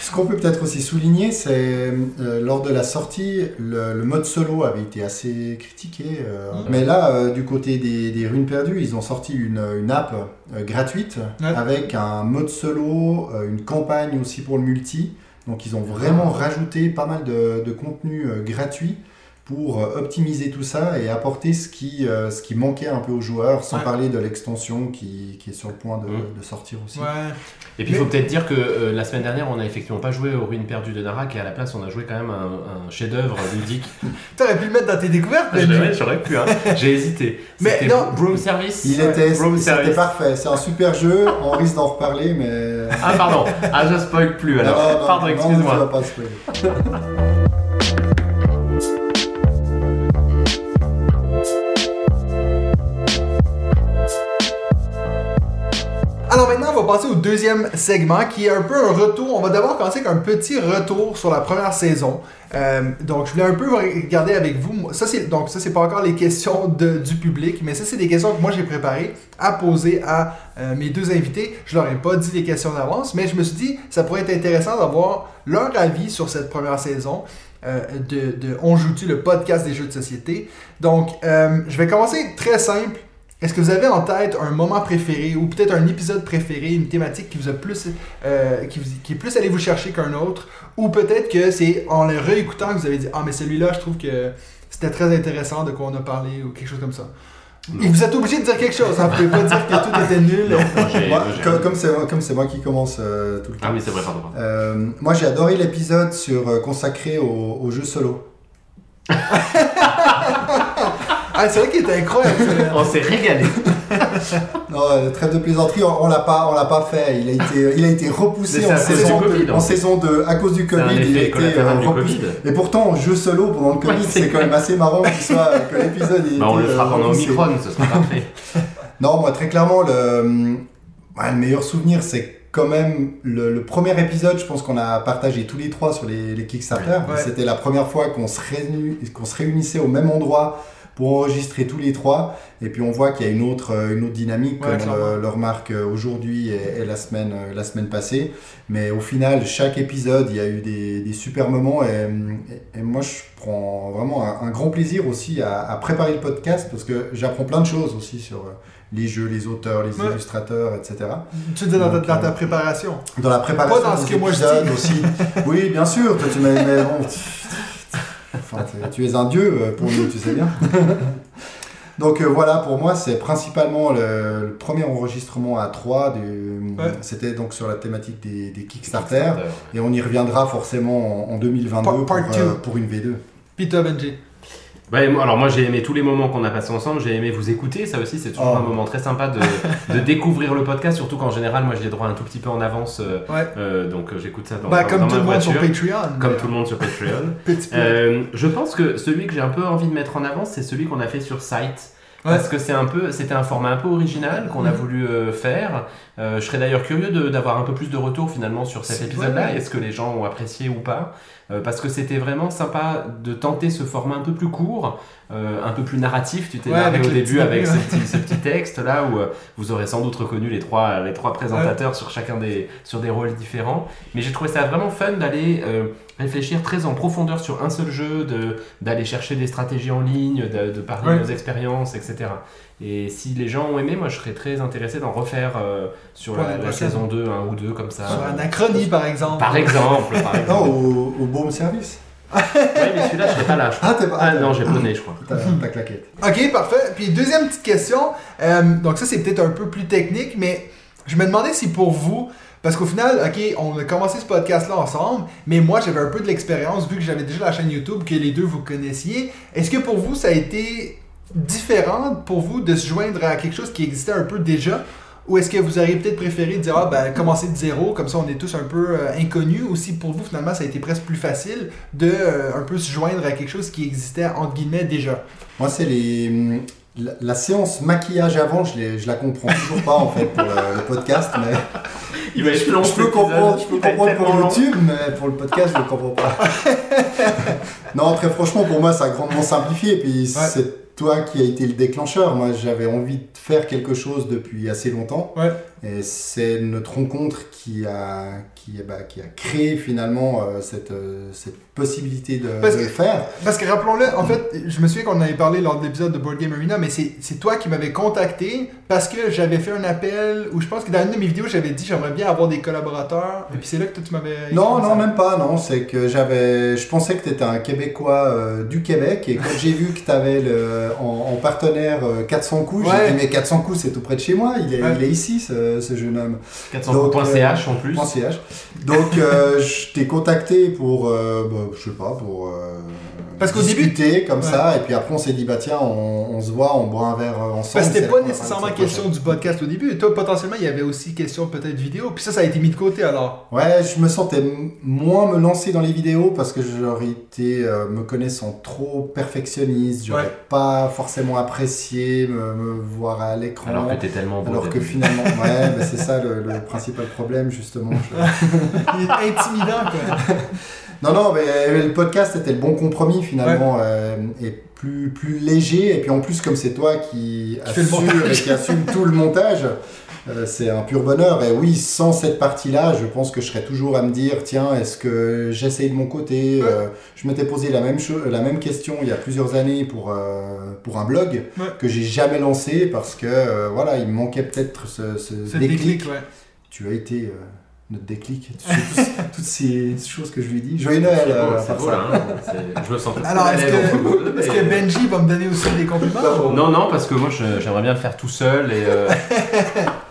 Ce qu'on- peut peut-être aussi souligner, c'est euh, lors de la sortie, le, le mode solo avait été assez critiqué. euh, Mhm. Mais là, du côté des, des runes perdues, ils ont sorti une, une app gratuite Ouais. avec un mode solo, une campagne aussi pour le multi. Donc ils ont vraiment rajouté pas mal de, de contenu gratuit pour euh, optimiser tout ça et apporter ce qui, euh, ce qui manquait un peu aux joueurs, sans Ouais. parler de l'extension qui, qui est sur le point de, de sortir aussi. Ouais. Et puis il faut peut-être dire que euh, la semaine dernière, on n'a effectivement pas joué aux ruines perdues de Narak et à la place, on a joué quand même un, un chef-d'œuvre ludique. T'aurais pu le mettre dans tes découvertes, l'aurais- J'aurais pu, hein. J'ai hésité. Mais non. Broom Service. Il était, c'était parfait. C'est un super jeu. On risque d'en reparler, mais. Ah, pardon. Ah, je spoil plus alors. Non, non, pardon, non, excuse-moi. passer au deuxième segment qui est un peu un retour. On va d'abord commencer avec un petit retour sur la première saison. Euh, donc, je voulais un peu regarder avec vous. Ça, c'est donc ça, c'est pas encore les questions du public, mais ça, c'est des questions que moi j'ai préparées à poser à euh, mes deux invités. Je leur ai pas dit les questions d'avance, mais je me suis dit ça pourrait être intéressant d'avoir leur avis sur cette première saison. euh, de, de On joue-tu, le podcast des jeux de société? Donc, je vais commencer très simple. Est-ce que vous avez en tête un moment préféré ou peut-être un épisode préféré, une thématique qui vous a plus, euh, qui, vous- qui est plus allé vous chercher qu'un autre, ou peut-être que c'est en le réécoutant que vous avez dit ah mais celui-là je trouve que c'était très intéressant de quoi on a parlé ou quelque chose comme ça. Non. Et vous êtes obligé de dire quelque chose, hein, vous pouvez pas dire que tout était nul. Non, moi, comme- comme c'est comme c'est moi qui commence euh, tout le temps. Ah oui, c'est vrai, pardon. pardon. Euh, moi, j'ai adoré l'épisode sur euh, consacré au, au jeu solo. Ah c'est vrai qu'il était incroyable. On s'est régalé. Non, euh, trêve de plaisanterie, on, on l'a pas, on l'a pas fait. Il a été, il a été repoussé en saison, Covid, en en saison 2 à cause du Covid. Il a été euh, repoussé. Et pourtant, en jeu solo pendant le Covid, Ouais, c'est quand même assez marrant soit que l'épisode. Bah, on le fera euh, pendant. Omicron, ce sera parfait. Non, moi, très clairement, le, meilleur souvenir, c'est quand même le, le premier épisode. Je pense qu'on a partagé tous les trois sur les, les Kickstarter. Ouais. C'était la première fois qu'on se, réuni- qu'on se réunissait au même endroit pour enregistrer tous les trois. Et puis, on voit qu'il y a une autre, euh, une autre dynamique, Ouais, comme euh, le remarque aujourd'hui et, et la, semaine, euh, la semaine passée. Mais au final, chaque épisode, il y a eu des, des super moments. Et, et- et moi, je prends vraiment un, un grand plaisir aussi à, à préparer le podcast parce que j'apprends plein de choses aussi sur euh, les jeux, les auteurs, les Ouais. illustrateurs, etc. Tu le dis dans dans ta préparation. Dans la préparation Pas dans ce que moi je dis. aussi. Oui, bien sûr, toi tu m'as enfin, tu- es un dieu euh, pour nous, tu sais bien. Donc euh, voilà, pour moi, c'est principalement le, le premier enregistrement à 3. Du, Ouais. C'était donc sur la thématique des, des Kickstarter. Et on y reviendra forcément en, en 2022 Part- pour, part euh, pour une V2. Puis toi Benji. Moi- alors moi j'ai aimé tous les moments qu'on a passés ensemble, j'ai aimé vous écouter, ça aussi c'est toujours Oh. un moment très sympa de, de découvrir le podcast, surtout qu'en général moi j'ai droit un tout petit peu en avance, euh, Ouais. euh, donc euh, j'écoute ça dans, Bah, dans- comme dans tout ma le monde sur voiture, Patreon. comme tout le monde sur Patreon. Euh, je pense que celui que j'ai un peu envie de mettre en avant c'est celui qu'on a fait sur site. Parce que c'est un peu, c'était un format un peu original qu'on a voulu euh, faire. Euh, je serais d'ailleurs curieux d'avoir un peu plus de retours finalement sur cet épisode-là. Est-ce que les gens ont apprécié ou pas? Euh, Parce que c'était vraiment sympa de tenter ce format un peu plus court, euh, un peu plus narratif. Tu t'es Ouais, au début avec ce petit, ce petit texte là où euh, vous aurez sans doute reconnu les trois, les trois présentateurs sur chacun des, sur des rôles différents. Mais j'ai trouvé ça vraiment fun d'aller euh, réfléchir très en profondeur sur un seul jeu, de d'aller chercher des stratégies en ligne, de, de parler Ouais. de nos expériences, etc. Et si les gens ont aimé, moi je serais très intéressé d'en refaire euh, sur la, saison 2, un ou deux comme ça. Sur Anachronie par exemple. Par exemple, par Non, exemple. au, au Baume Service. oui, mais celui-là, je serais pas là. Je crois. Ah, t'es pas. Ah non, japonais, je crois. T'as ta claquette. Ok, parfait. Puis deuxième petite question. Euh, donc ça, c'est peut-être un peu plus technique, mais je me demandais si pour vous, parce qu'au final, ok, on a commencé ce podcast-là ensemble, mais moi, j'avais un peu de l'expérience, vu que j'avais déjà la chaîne YouTube, que les deux vous connaissiez. Est-ce que pour vous, ça a été différent pour vous de se joindre à quelque chose qui existait un peu déjà? Ou est-ce que vous auriez peut-être préféré dire, ah ben, commencer de zéro, comme ça on est tous un peu euh, inconnus, ou si pour vous finalement ça a été presque plus facile de euh, un peu se joindre à quelque chose qui existait entre guillemets déjà? Moi, c'est les. La, la séance maquillage avant, je, je la comprends toujours pas en fait pour le, le podcast, mais Il va être long, je peux comprendre, je peux pour long. YouTube, mais pour le podcast, je ne comprends pas. non, très franchement, pour moi, ça a grandement simplifié. Et puis, c'est toi qui as été le déclencheur. Moi, j'avais envie de faire quelque chose depuis assez longtemps. Ouais. Et c'est notre rencontre qui a, qui, bah, qui a créé finalement euh, cette, euh, cette possibilité de, Parce de que- le faire. Parce que rappelons-le, en fait, je me souviens qu'on en avait parlé lors de l'épisode de Board Game Arena, mais c'est c'est toi qui m'avais contacté parce que j'avais fait un appel où je pense que dans une de mes vidéos, j'avais dit j'aimerais bien avoir des collaborateurs. Et puis c'est là que toi tu m'avais. Non, non, ça. même pas, non. C'est que j'avais. Je pensais que tu étais un Québécois euh, du Québec. Et quand j'ai vu que tu avais en, en partenaire euh, 400 coups, Ouais. j'ai dit, mais 400 coups, c'est tout près de chez moi. Il est, Ouais. il est ici, ce, ce jeune homme. 400.ch en plus. .ch. Donc, euh, je t'ai contacté pour. euh, bah, je sais pas, pour. euh, Parce qu'au début- discuter comme Ouais. ça. Et puis après, on s'est dit, bah tiens, on, on se voit, on boit un verre euh, ensemble. Parce que c'était pas nécessairement question du podcast au début. Et toi, potentiellement, il y avait aussi question peut-être vidéo. Puis ça, ça a été mis de côté alors. Ouais, je me sentais moins me lancer dans les vidéos parce que j'aurais été, euh, me connaissant trop perfectionniste, j'aurais Ouais. pas forcément apprécié me, me voir à l'écran. Alors que t'es tellement beau. Alors que finalement, ouais, bah, c'est ça le, le principal problème justement. Je- Il est intimidant, quoi. Non, non, mais le podcast était le bon compromis finalement euh, et plus, plus léger. Et puis en plus, comme c'est toi qui Qui assure et qui assume tout le montage, euh, c'est un pur bonheur. Et oui, sans cette partie-là, je pense que je serais toujours à me dire tiens, est-ce que j'essaye de mon côté Ouais. Euh, Je m'étais posé la même, la même question il y a plusieurs années pour, euh, pour un blog Ouais. que j'ai jamais lancé parce que voilà, il me manquait peut-être ce, déclic. déclic, ouais. Tu as été. Euh, notre déclic, toutes, toutes ces choses que je lui dit. Joyeux Noël, C'est beau, euh, c'est beau, là, hein. Je me sens Alors, est-ce que, est-ce que Benji va me donner aussi des compliments? Ou- Non, non, parce que moi je- j'aimerais bien le faire tout seul et. euh,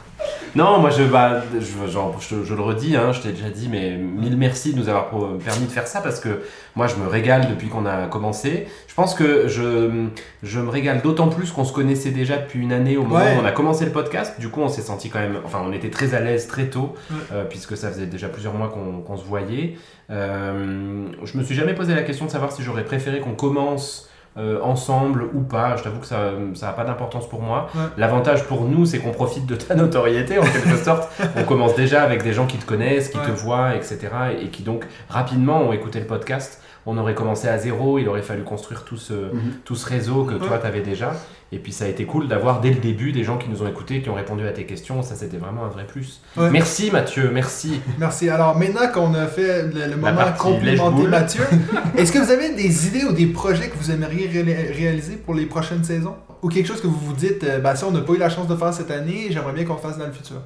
non, moi je, bah, je, genre, je, je le redis, hein, je t'ai déjà dit, mais mille merci de nous avoir permis de faire ça parce que moi je me régale depuis qu'on a commencé. Je pense que je, je me régale d'autant plus qu'on se connaissait déjà depuis une année au moment Ouais. où on a commencé le podcast. Du coup, on s'est senti quand même, enfin, on était très à l'aise très tôt Ouais. euh, puisque ça faisait déjà plusieurs mois qu'on qu'on se voyait. Euh, je me suis jamais posé la question de savoir si j'aurais préféré qu'on commence euh, ensemble ou pas. Je t'avoue que ça n'a pas d'importance pour moi. Ouais. L'avantage pour nous, c'est qu'on profite de ta notoriété en quelque sorte. On commence déjà avec des gens qui te connaissent, qui Ouais. te voient, etc. Et, et qui donc rapidement ont écouté le podcast. On aurait commencé à zéro, il aurait fallu construire tout ce, Mhm. tout ce réseau que toi tu avais déjà. Et puis ça a été cool d'avoir dès le début des gens qui nous ont écoutés, qui ont répondu à tes questions. Ça, c'était vraiment un vrai plus. Ouais. Merci Mathieu, merci. Merci. Alors maintenant qu'on a fait le, le moment complimenter. Mathieu, est-ce que vous avez des idées ou des projets que vous aimeriez ré- réaliser pour les prochaines saisons? Ou quelque chose que vous vous dites, euh, bah ça on n'a pas eu la chance de faire cette année, j'aimerais bien qu'on fasse dans le futur.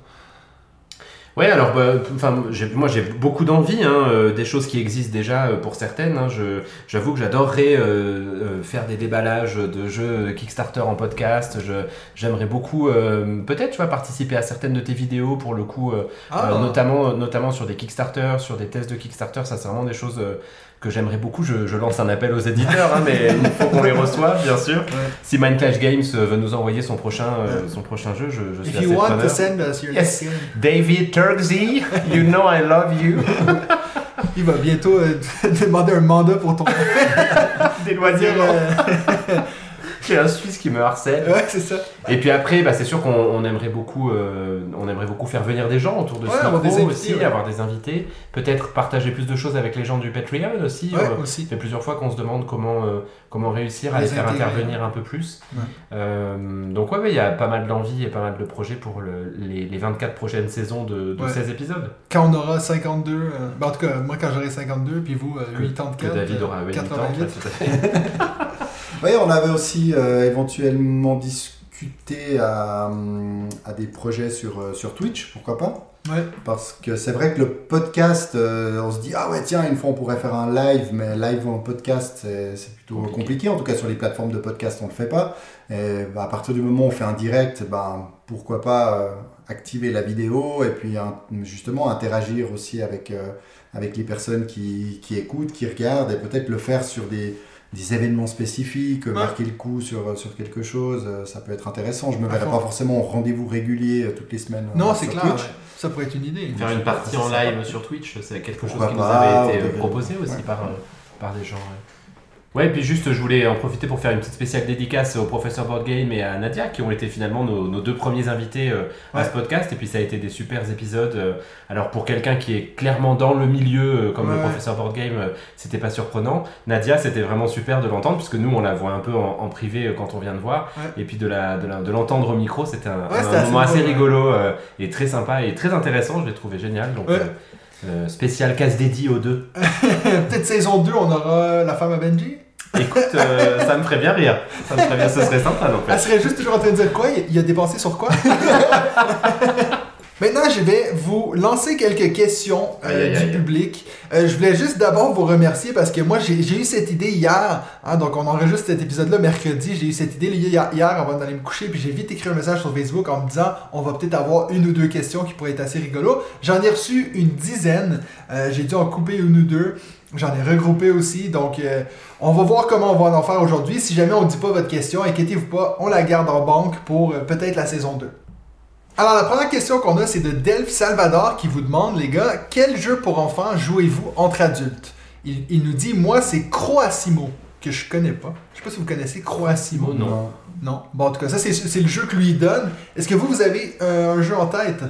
Ouais, alors, bah, moi j'ai beaucoup d'envie, hein, euh, des choses qui existent déjà euh, pour certaines. hein. Je- J'avoue que j'adorerais euh, euh, faire des déballages de jeux Kickstarter en podcast. Je- J'aimerais beaucoup, euh, peut-être, tu vois, participer à certaines de tes vidéos pour le coup, euh, Ah, euh, notamment, notamment sur des Kickstarter, sur des tests de Kickstarter. Ça, c'est vraiment des choses euh, que j'aimerais beaucoup. Je, je lance un appel aux éditeurs, hein, mais il faut qu'on les reçoive, bien sûr. Si Mind Clash Games euh, veut nous envoyer son prochain, euh, son prochain jeu, je, je suis If assez you want to send us your Yes. game. David Turgsy, you know I love you. Il va bientôt euh, demander un mandat pour ton. Des On un Suisse qui me harcèle. ouais, c'est ça. Et puis après, bah, c'est sûr qu'on on aimerait beaucoup, euh, on aimerait beaucoup faire venir des gens autour de Ouais, ce micro des invités, aussi, ouais. avoir des invités, peut-être partager plus de choses avec les gens du Patreon aussi. Ouais, Euh, aussi. ça fait plusieurs fois qu'on se demande comment, euh, comment réussir à Les les faire intégrer. intervenir un peu plus. Euh, donc ouais, il y a pas mal d'envie et pas mal de projets pour le- les, les 24 prochaines saisons de, de Ouais. 16 épisodes. Quand on aura 52, euh, ben, en tout cas, moi quand j'aurai 52, puis vous, euh, Que- 84, Que David aura 8 ans. 88. Oui, on avait aussi euh, éventuellement discuté à, hum, à des projets sur, euh, sur Twitch, pourquoi pas? Ouais. Parce que c'est vrai que le podcast, euh, on se dit, ah ouais, tiens, une fois on pourrait faire un live, mais live en podcast, c'est plutôt Compliqué. compliqué. En tout cas, sur les plateformes de podcast, on le fait pas. Et bah, à partir du moment où on fait un direct, ben, pourquoi pas euh, activer la vidéo et puis justement interagir aussi avec, avec les personnes qui, qui écoutent, qui regardent et peut-être le faire sur des, des événements spécifiques, euh, Ouais. marquer le coup sur, sur quelque chose, euh, ça peut être intéressant. Je me À verrais fond. pas forcément en rendez-vous régulier euh, toutes les semaines. euh, Non, c'est sur clair. Twitch. Ça pourrait être une idée. Faire une partie en C'est live sur Twitch, c'est quelque chose qui nous avait été euh, proposé aussi Ouais. par, euh, par des gens. Ouais. Puis juste, je voulais en profiter pour faire une petite spéciale dédicace au professeur Board Game et à Nadia, qui ont été finalement nos, nos deux premiers invités euh, à Ouais. ce podcast. Et puis ça a été des super épisodes. euh, alors pour quelqu'un qui est clairement dans le milieu, euh, comme le professeur Board Game, euh, c'était pas surprenant. Nadia, c'était vraiment super de l'entendre, puisque nous, on la voit un peu en, en privé quand on vient de voir. Ouais. Et puis de la- de la- de l'entendre au micro, c'était un, assez moment assez rigolo et très sympa et très intéressant. Je l'ai trouvé génial. Donc. Euh, euh, spécial casse dédié aux deux. Peut-être saison 2, on aura la femme à Benji. Écoute, euh, ça me ferait bien rire. Ça me ferait bien, ce serait sympa donc. Elle serait juste toujours en train de dire quoi? Il il a dépensé sur quoi? Maintenant, je vais vous lancer quelques questions euh, Aïe, aïe, du public. Euh, je voulais juste d'abord vous remercier parce que moi, j'ai j'ai eu cette idée hier. hein, donc, on enregistre cet épisode-là mercredi. J'ai eu cette idée hier, hier avant d'aller me coucher. Puis, j'ai vite écrit un message sur Facebook en me disant on va peut-être avoir une ou deux questions qui pourraient être assez rigolo. J'en ai reçu une dizaine. Euh, j'ai dû en couper une ou deux. J'en ai regroupé aussi. Donc, euh, on va voir comment on va en faire aujourd'hui. Si jamais on ne dit pas votre question, inquiétez-vous pas, on la garde en banque pour euh, peut-être la saison 2. Alors, la première question qu'on a, c'est de Delph Salvador qui vous demande, les gars, quel jeu pour enfants jouez-vous entre adultes? Il, il nous dit, moi, c'est Croassimo, que je connais pas. Je sais pas si vous connaissez Croassimo. Non. Non. Bon, en tout cas, ça, c'est c'est le jeu que lui donne. Est-ce que vous, vous avez euh, un jeu en tête?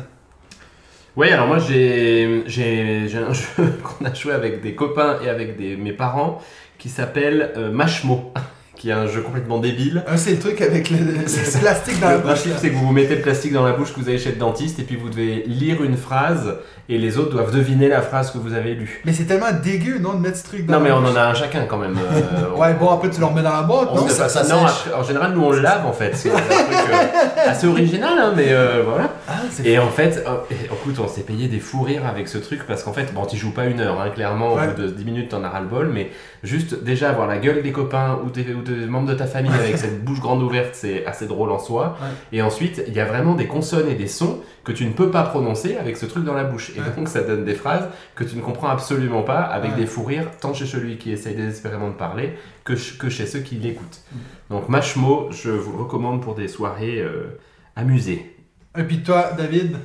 Oui, alors moi j'ai un jeu qu'on a joué avec des copains et avec des, mes parents qui s'appelle euh, Mashmo, qui est un jeu complètement débile. Un, c'est le truc avec le, le plastique dans la Le bouche. principe, c'est que vous vous mettez le plastique dans la bouche que vous avez chez le dentiste et puis vous devez lire une phrase et les autres doivent deviner la phrase que vous avez lue. Mais c'est tellement dégueu, non, de mettre ce truc dans Non, la mais on bouche. en a un chacun quand même. euh, on- Ouais, bon, après, tu le remets dans la boîte, on non? se ça- non, sèche. après, en général, nous on le lave en fait. C'est un truc euh, assez original, hein, mais euh, voilà. Ah, c'est Et en fait, euh, et, écoute, on s'est payé des fous rires avec ce truc parce qu'en fait, bon, tu joues pas une heure, hein, clairement, Ouais. au bout de 10 minutes, t'en as ras le bol, mais juste déjà avoir la gueule des copains ou des, ou des membres de ta famille avec cette bouche grande ouverte, c'est assez drôle en soi. Ouais. Et ensuite, il y a vraiment des consonnes et des sons que tu ne peux pas prononcer avec ce truc dans la bouche. Et Ouais. donc, ça donne des phrases que tu ne comprends absolument pas avec Ouais. des fous rires, tant chez celui qui essaye désespérément de parler que, ch- que chez ceux qui l'écoutent. Mm. Donc, Mashmo, je vous le recommande pour des soirées euh, amusées. Et puis toi, David?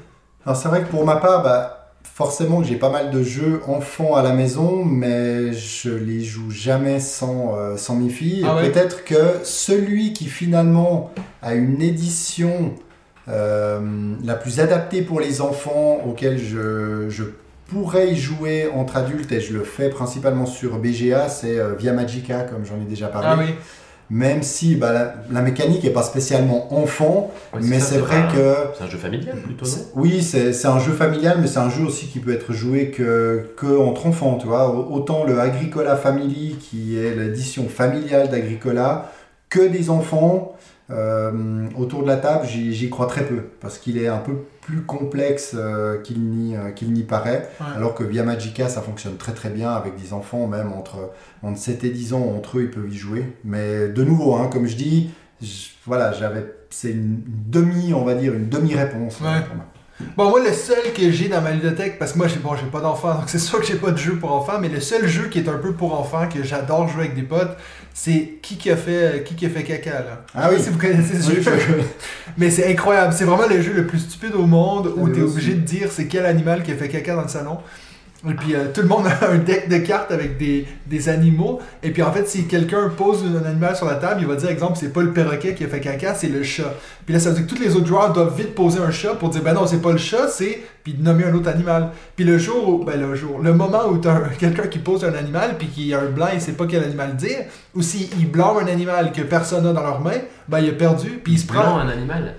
Alors c'est vrai que pour ma part, bah, forcément que j'ai pas mal de jeux enfants à la maison, mais je les joue jamais sans, euh, sans mes filles. Ah ouais? Peut-être que celui qui finalement a une édition la plus adaptée pour les enfants, auquel je, je pourrais y jouer entre adultes, et je le fais principalement sur BGA, c'est euh, Via Magica, comme j'en ai déjà parlé. Ah oui. Même si bah, la, la mécanique n'est pas spécialement enfant, mais c'est vrai que... C'est un jeu familial plutôt, non? Oui, c'est un jeu familial, mais c'est un jeu aussi qui peut être joué que, que entre enfants, tu vois. Au- Autant le Agricola Family, qui est l'édition familiale d'Agricola, que des enfants. Euh, autour de la table, j'y crois très peu, parce qu'il est un peu plus complexe euh, qu'il n'y euh, n'y paraît. Ouais. Alors que Via Magica, ça fonctionne très très bien avec des enfants, même entre, entre 7 et 10 ans, entre eux, ils peuvent y jouer. Mais de nouveau, hein, comme je dis, je- voilà, j'avais, c'est une demi, on va dire, une demi-réponse. Ouais. moi. Bon, moi, le seul que j'ai dans ma bibliothèque, parce que moi, j'ai bon, j'ai pas d'enfants, donc c'est sûr que j'ai pas de jeu pour enfants, mais le seul jeu qui est un peu pour enfants, que j'adore jouer avec des potes, c'est qui qui a fait, qui qui a fait caca, là. Ah oui. si vous connaissez ce Oui, jeu. je- Mais c'est incroyable. C'est vraiment le jeu le plus stupide au monde où t'es obligé de dire c'est quel animal qui a fait caca dans le salon. Et puis euh, tout le monde a un deck de cartes avec des, des animaux. Et puis en fait, si quelqu'un pose un animal sur la table, il va dire, exemple, c'est pas le perroquet qui a fait caca, c'est le chat. Puis là, ça veut dire que tous les autres joueurs doivent vite poser un chat pour dire, ben non, c'est pas le chat, c'est. Puis de nommer un autre animal. Puis le jour, où- ben le jour, le moment où t'as un- quelqu'un qui pose un animal, puis qui a un blanc, il sait pas quel animal dire, ou s'il blâme un animal que personne n'a dans leurs mains, ben il a perdu, puis il se prend. Un animal.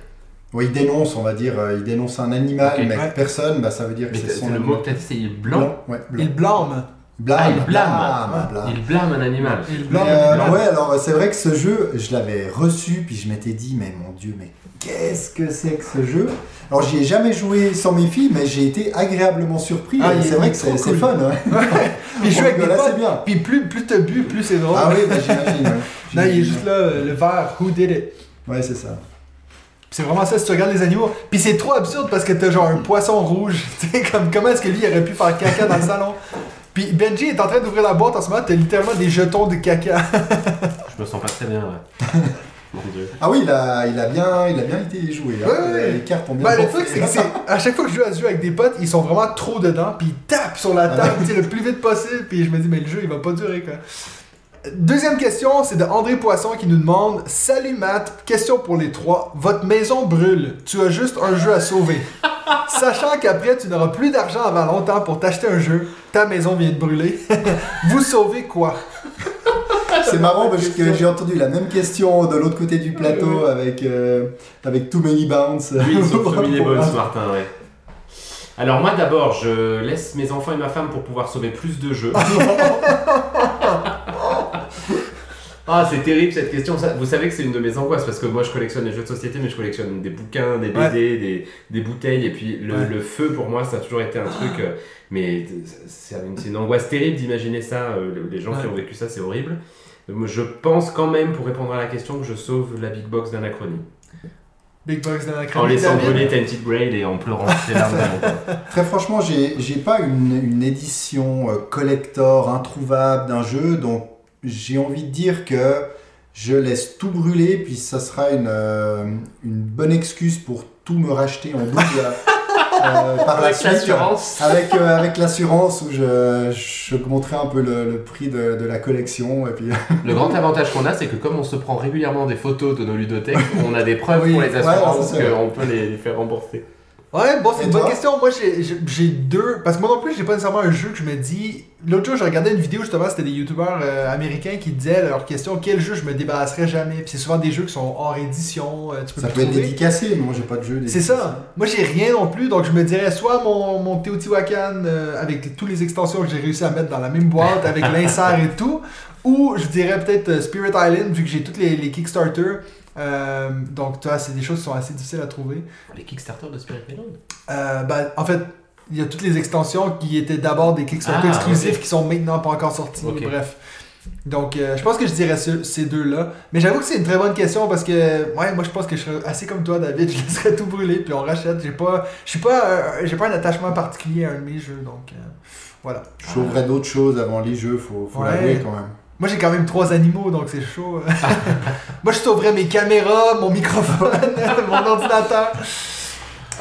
Oui, il dénonce, on va dire, euh, il dénonce un animal, Ok. mais Ouais. personne, bah, ça veut dire que Mais c'est c'est son le animal. mot que dit, c'est blanc. ouais, blanc. Il blâme. Blâme, Ah, il blâme. blâme, blâme. Il blâme un animal. Mais, blanc, euh, blanc. ouais, alors c'est vrai que ce jeu, je l'avais reçu, puis je m'étais dit, mais mon dieu, mais qu'est-ce que c'est que ce jeu? Alors j'y ai jamais joué sans mes filles, mais j'ai été agréablement surpris. Ah, il c'est est vrai que c'est c'est cool. fun. Ouais. Puis je joue avec potes. bien. Puis plus, plus t'as bu, plus c'est drôle. Ah oui, bah, j'imagine. ouais. Non, il est juste là, euh, le verre, who did it? Ouais, c'est ça. C'est vraiment ça si tu regardes les animaux. Puis c'est trop absurde parce que t'as genre un poisson rouge. Tu sais, comme comment est-ce que lui il aurait pu faire caca dans le salon? Puis Benji est en train d'ouvrir la boîte en ce moment, t'as littéralement des jetons de caca. Je me sens pas très bien là. Mon dieu. Ah oui, il a, il a, bien, il a bien été joué. hein. Ouais, ouais. Les cartes ont bien Bah, le truc, c'est que c'est- à chaque fois que je joue à ce jeu avec des potes, ils sont vraiment trop dedans, puis ils tapent sur la table tu sais, le plus vite possible, puis je me dis, mais le jeu, il va pas durer, quoi. Deuxième question, c'est de André Poisson qui nous demande Salut Matt, question pour les trois. Votre maison brûle. Tu as juste un jeu à sauver. Sachant qu'après, tu n'auras plus d'argent avant longtemps pour t'acheter un jeu, ta maison vient de brûler. Vous sauvez quoi? C'est marrant parce que j'ai entendu la même question de l'autre côté du plateau avec, euh, avec Too Many Bounce. Oui, les pour- Bones, Martin, ouais. Alors moi d'abord, je laisse mes enfants et ma femme pour pouvoir sauver plus de jeux. Ah, c'est terrible cette question. Ça- vous savez que c'est une de mes angoisses parce que moi je collectionne les jeux de société, mais je collectionne des bouquins, des BD, Ouais. des, des bouteilles. Et puis le, Ouais. le feu pour moi, ça a toujours été un truc. euh, mais c'est une, une angoisse terrible d'imaginer ça. euh, Les gens qui ont vécu ça, c'est horrible. Moi, Je pense quand même, pour répondre à la question, que je sauve la big box d'Anachronie. Big Box En laissant brûler Tainted Grail et en pleurant les larmes. Très franchement, j'ai pas une, une édition euh, collector introuvable d'un jeu, donc j'ai envie de dire que je laisse tout brûler, puis ça sera une, euh, une bonne excuse pour tout me racheter en double euh, par la Avec suite. l'assurance. Avec, euh, avec l'assurance où je, je un peu le, le prix de, de la collection. Et puis, Le grand avantage qu'on a, c'est que comme on se prend régulièrement des photos de nos ludothèques, on a des preuves Oui, pour les ouais, assurances ça. qu'on peut les, les faire rembourser. Ouais, bon, c'est une bonne question. Moi, j'ai- deux. Parce que moi non plus, j'ai pas nécessairement un jeu que je me dis. L'autre jour, je regardais une vidéo justement, c'était des youtubeurs euh, américains qui disaient leur question quel jeu je me débarrasserais jamais? Puis c'est souvent des jeux qui sont hors édition. euh, tu peux ça peut être dédicacé, mais moi j'ai pas de jeu C'est ça. Moi, j'ai rien non plus, donc je me dirais soit mon, mon Teotihuacan euh, avec toutes les extensions que j'ai réussi à mettre dans la même boîte, avec l'insert et tout, ou je dirais peut-être Spirit Island, vu que j'ai toutes les, les Kickstarter. Euh, donc, tu vois, c'est des choses qui sont assez difficiles à trouver. Les Kickstarter de Spirit Island Euh, ben, en fait, il y a toutes les extensions qui étaient d'abord des Kickstarter Ah, exclusifs ok. qui sont maintenant pas encore sortis. Ok. Bref. Donc, euh, je pense que je dirais ce- ces deux-là. Mais j'avoue que c'est une très bonne question parce que, ouais, moi je pense que je serais assez comme toi, David. Je laisserais tout brûler puis on rachète. J'ai pas, je suis pas, euh, j'ai pas un attachement particulier à un de mes jeux. Donc, euh, voilà. Je sauverais d'autres choses avant les jeux, faut, faut Ouais. l'avouer quand même. Moi j'ai quand même trois animaux donc c'est chaud. moi je sauverais mes caméras, mon microphone, mon ordinateur.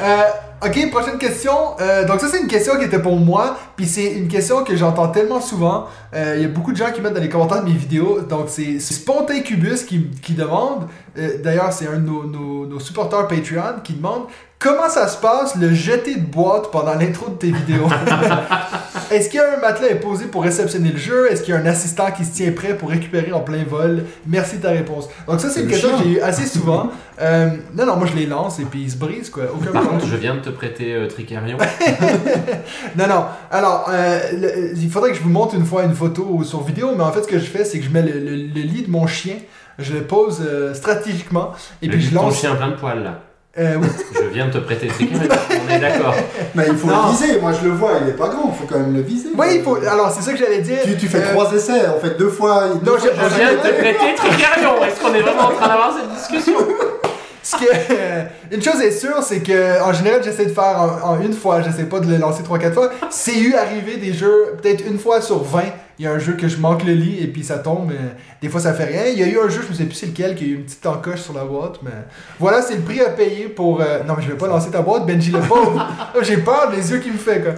Euh, ok, prochaine question. Euh, donc ça c'est une question qui était pour moi, puis c'est une question que j'entends tellement souvent. Euh, Il y a beaucoup de gens qui mettent dans les commentaires de mes vidéos. Donc c'est Spontain Cubus qui, demande. euh, D'ailleurs c'est un de nos, nos supporters Patreon qui demande comment ça se passe le jeter de boîte pendant l'intro de tes vidéos? Est-ce qu'il y a un matelas posé pour réceptionner le jeu? Est-ce qu'il y a un assistant qui se tient prêt pour récupérer en plein vol? Merci de ta réponse. Donc ça c'est une question que j'ai eu assez souvent. Euh, non non moi je les lance et puis ils se brisent quoi. Aucun Par contre, je viens de te prêter euh, Tricarion. Non, non. Alors, euh, le- il faudrait que je vous montre une fois une photo sur vidéo, mais en fait, ce que je fais, c'est que je mets le, le- le lit de mon chien, je le pose euh, stratégiquement, et Le puis je de ton lance. chien plein de poils là. Euh, oui. Je viens de te prêter Tricarion. On est d'accord. Mais il faut Non. le viser, moi je le vois, il est pas grand, il faut quand même le viser. Oui, il faut. Alors, c'est ça que j'allais dire. Tu, tu fais Euh, trois essais, en fait deux fois. deux Non, fois Je viens de te prêter Tricarion. Est-ce qu'on est vraiment en train d'avoir cette discussion? Ce que, euh, une chose est sûre, c'est que en général, j'essaie de faire en, en une fois, j'essaie pas de le lancer 3-4 fois. C'est eu arrivé des jeux, peut-être une fois sur 20, il y a un jeu que je manque le lit et puis ça tombe. mais des fois, ça fait rien. Il y a eu un jeu, je me sais plus c'est lequel, qui a eu une petite encoche sur la boîte, mais voilà, c'est le prix à payer pour. euh, Non, mais je vais pas lancer ta boîte, Benji le pauvre. J'ai peur des yeux qu'il me fait, quoi.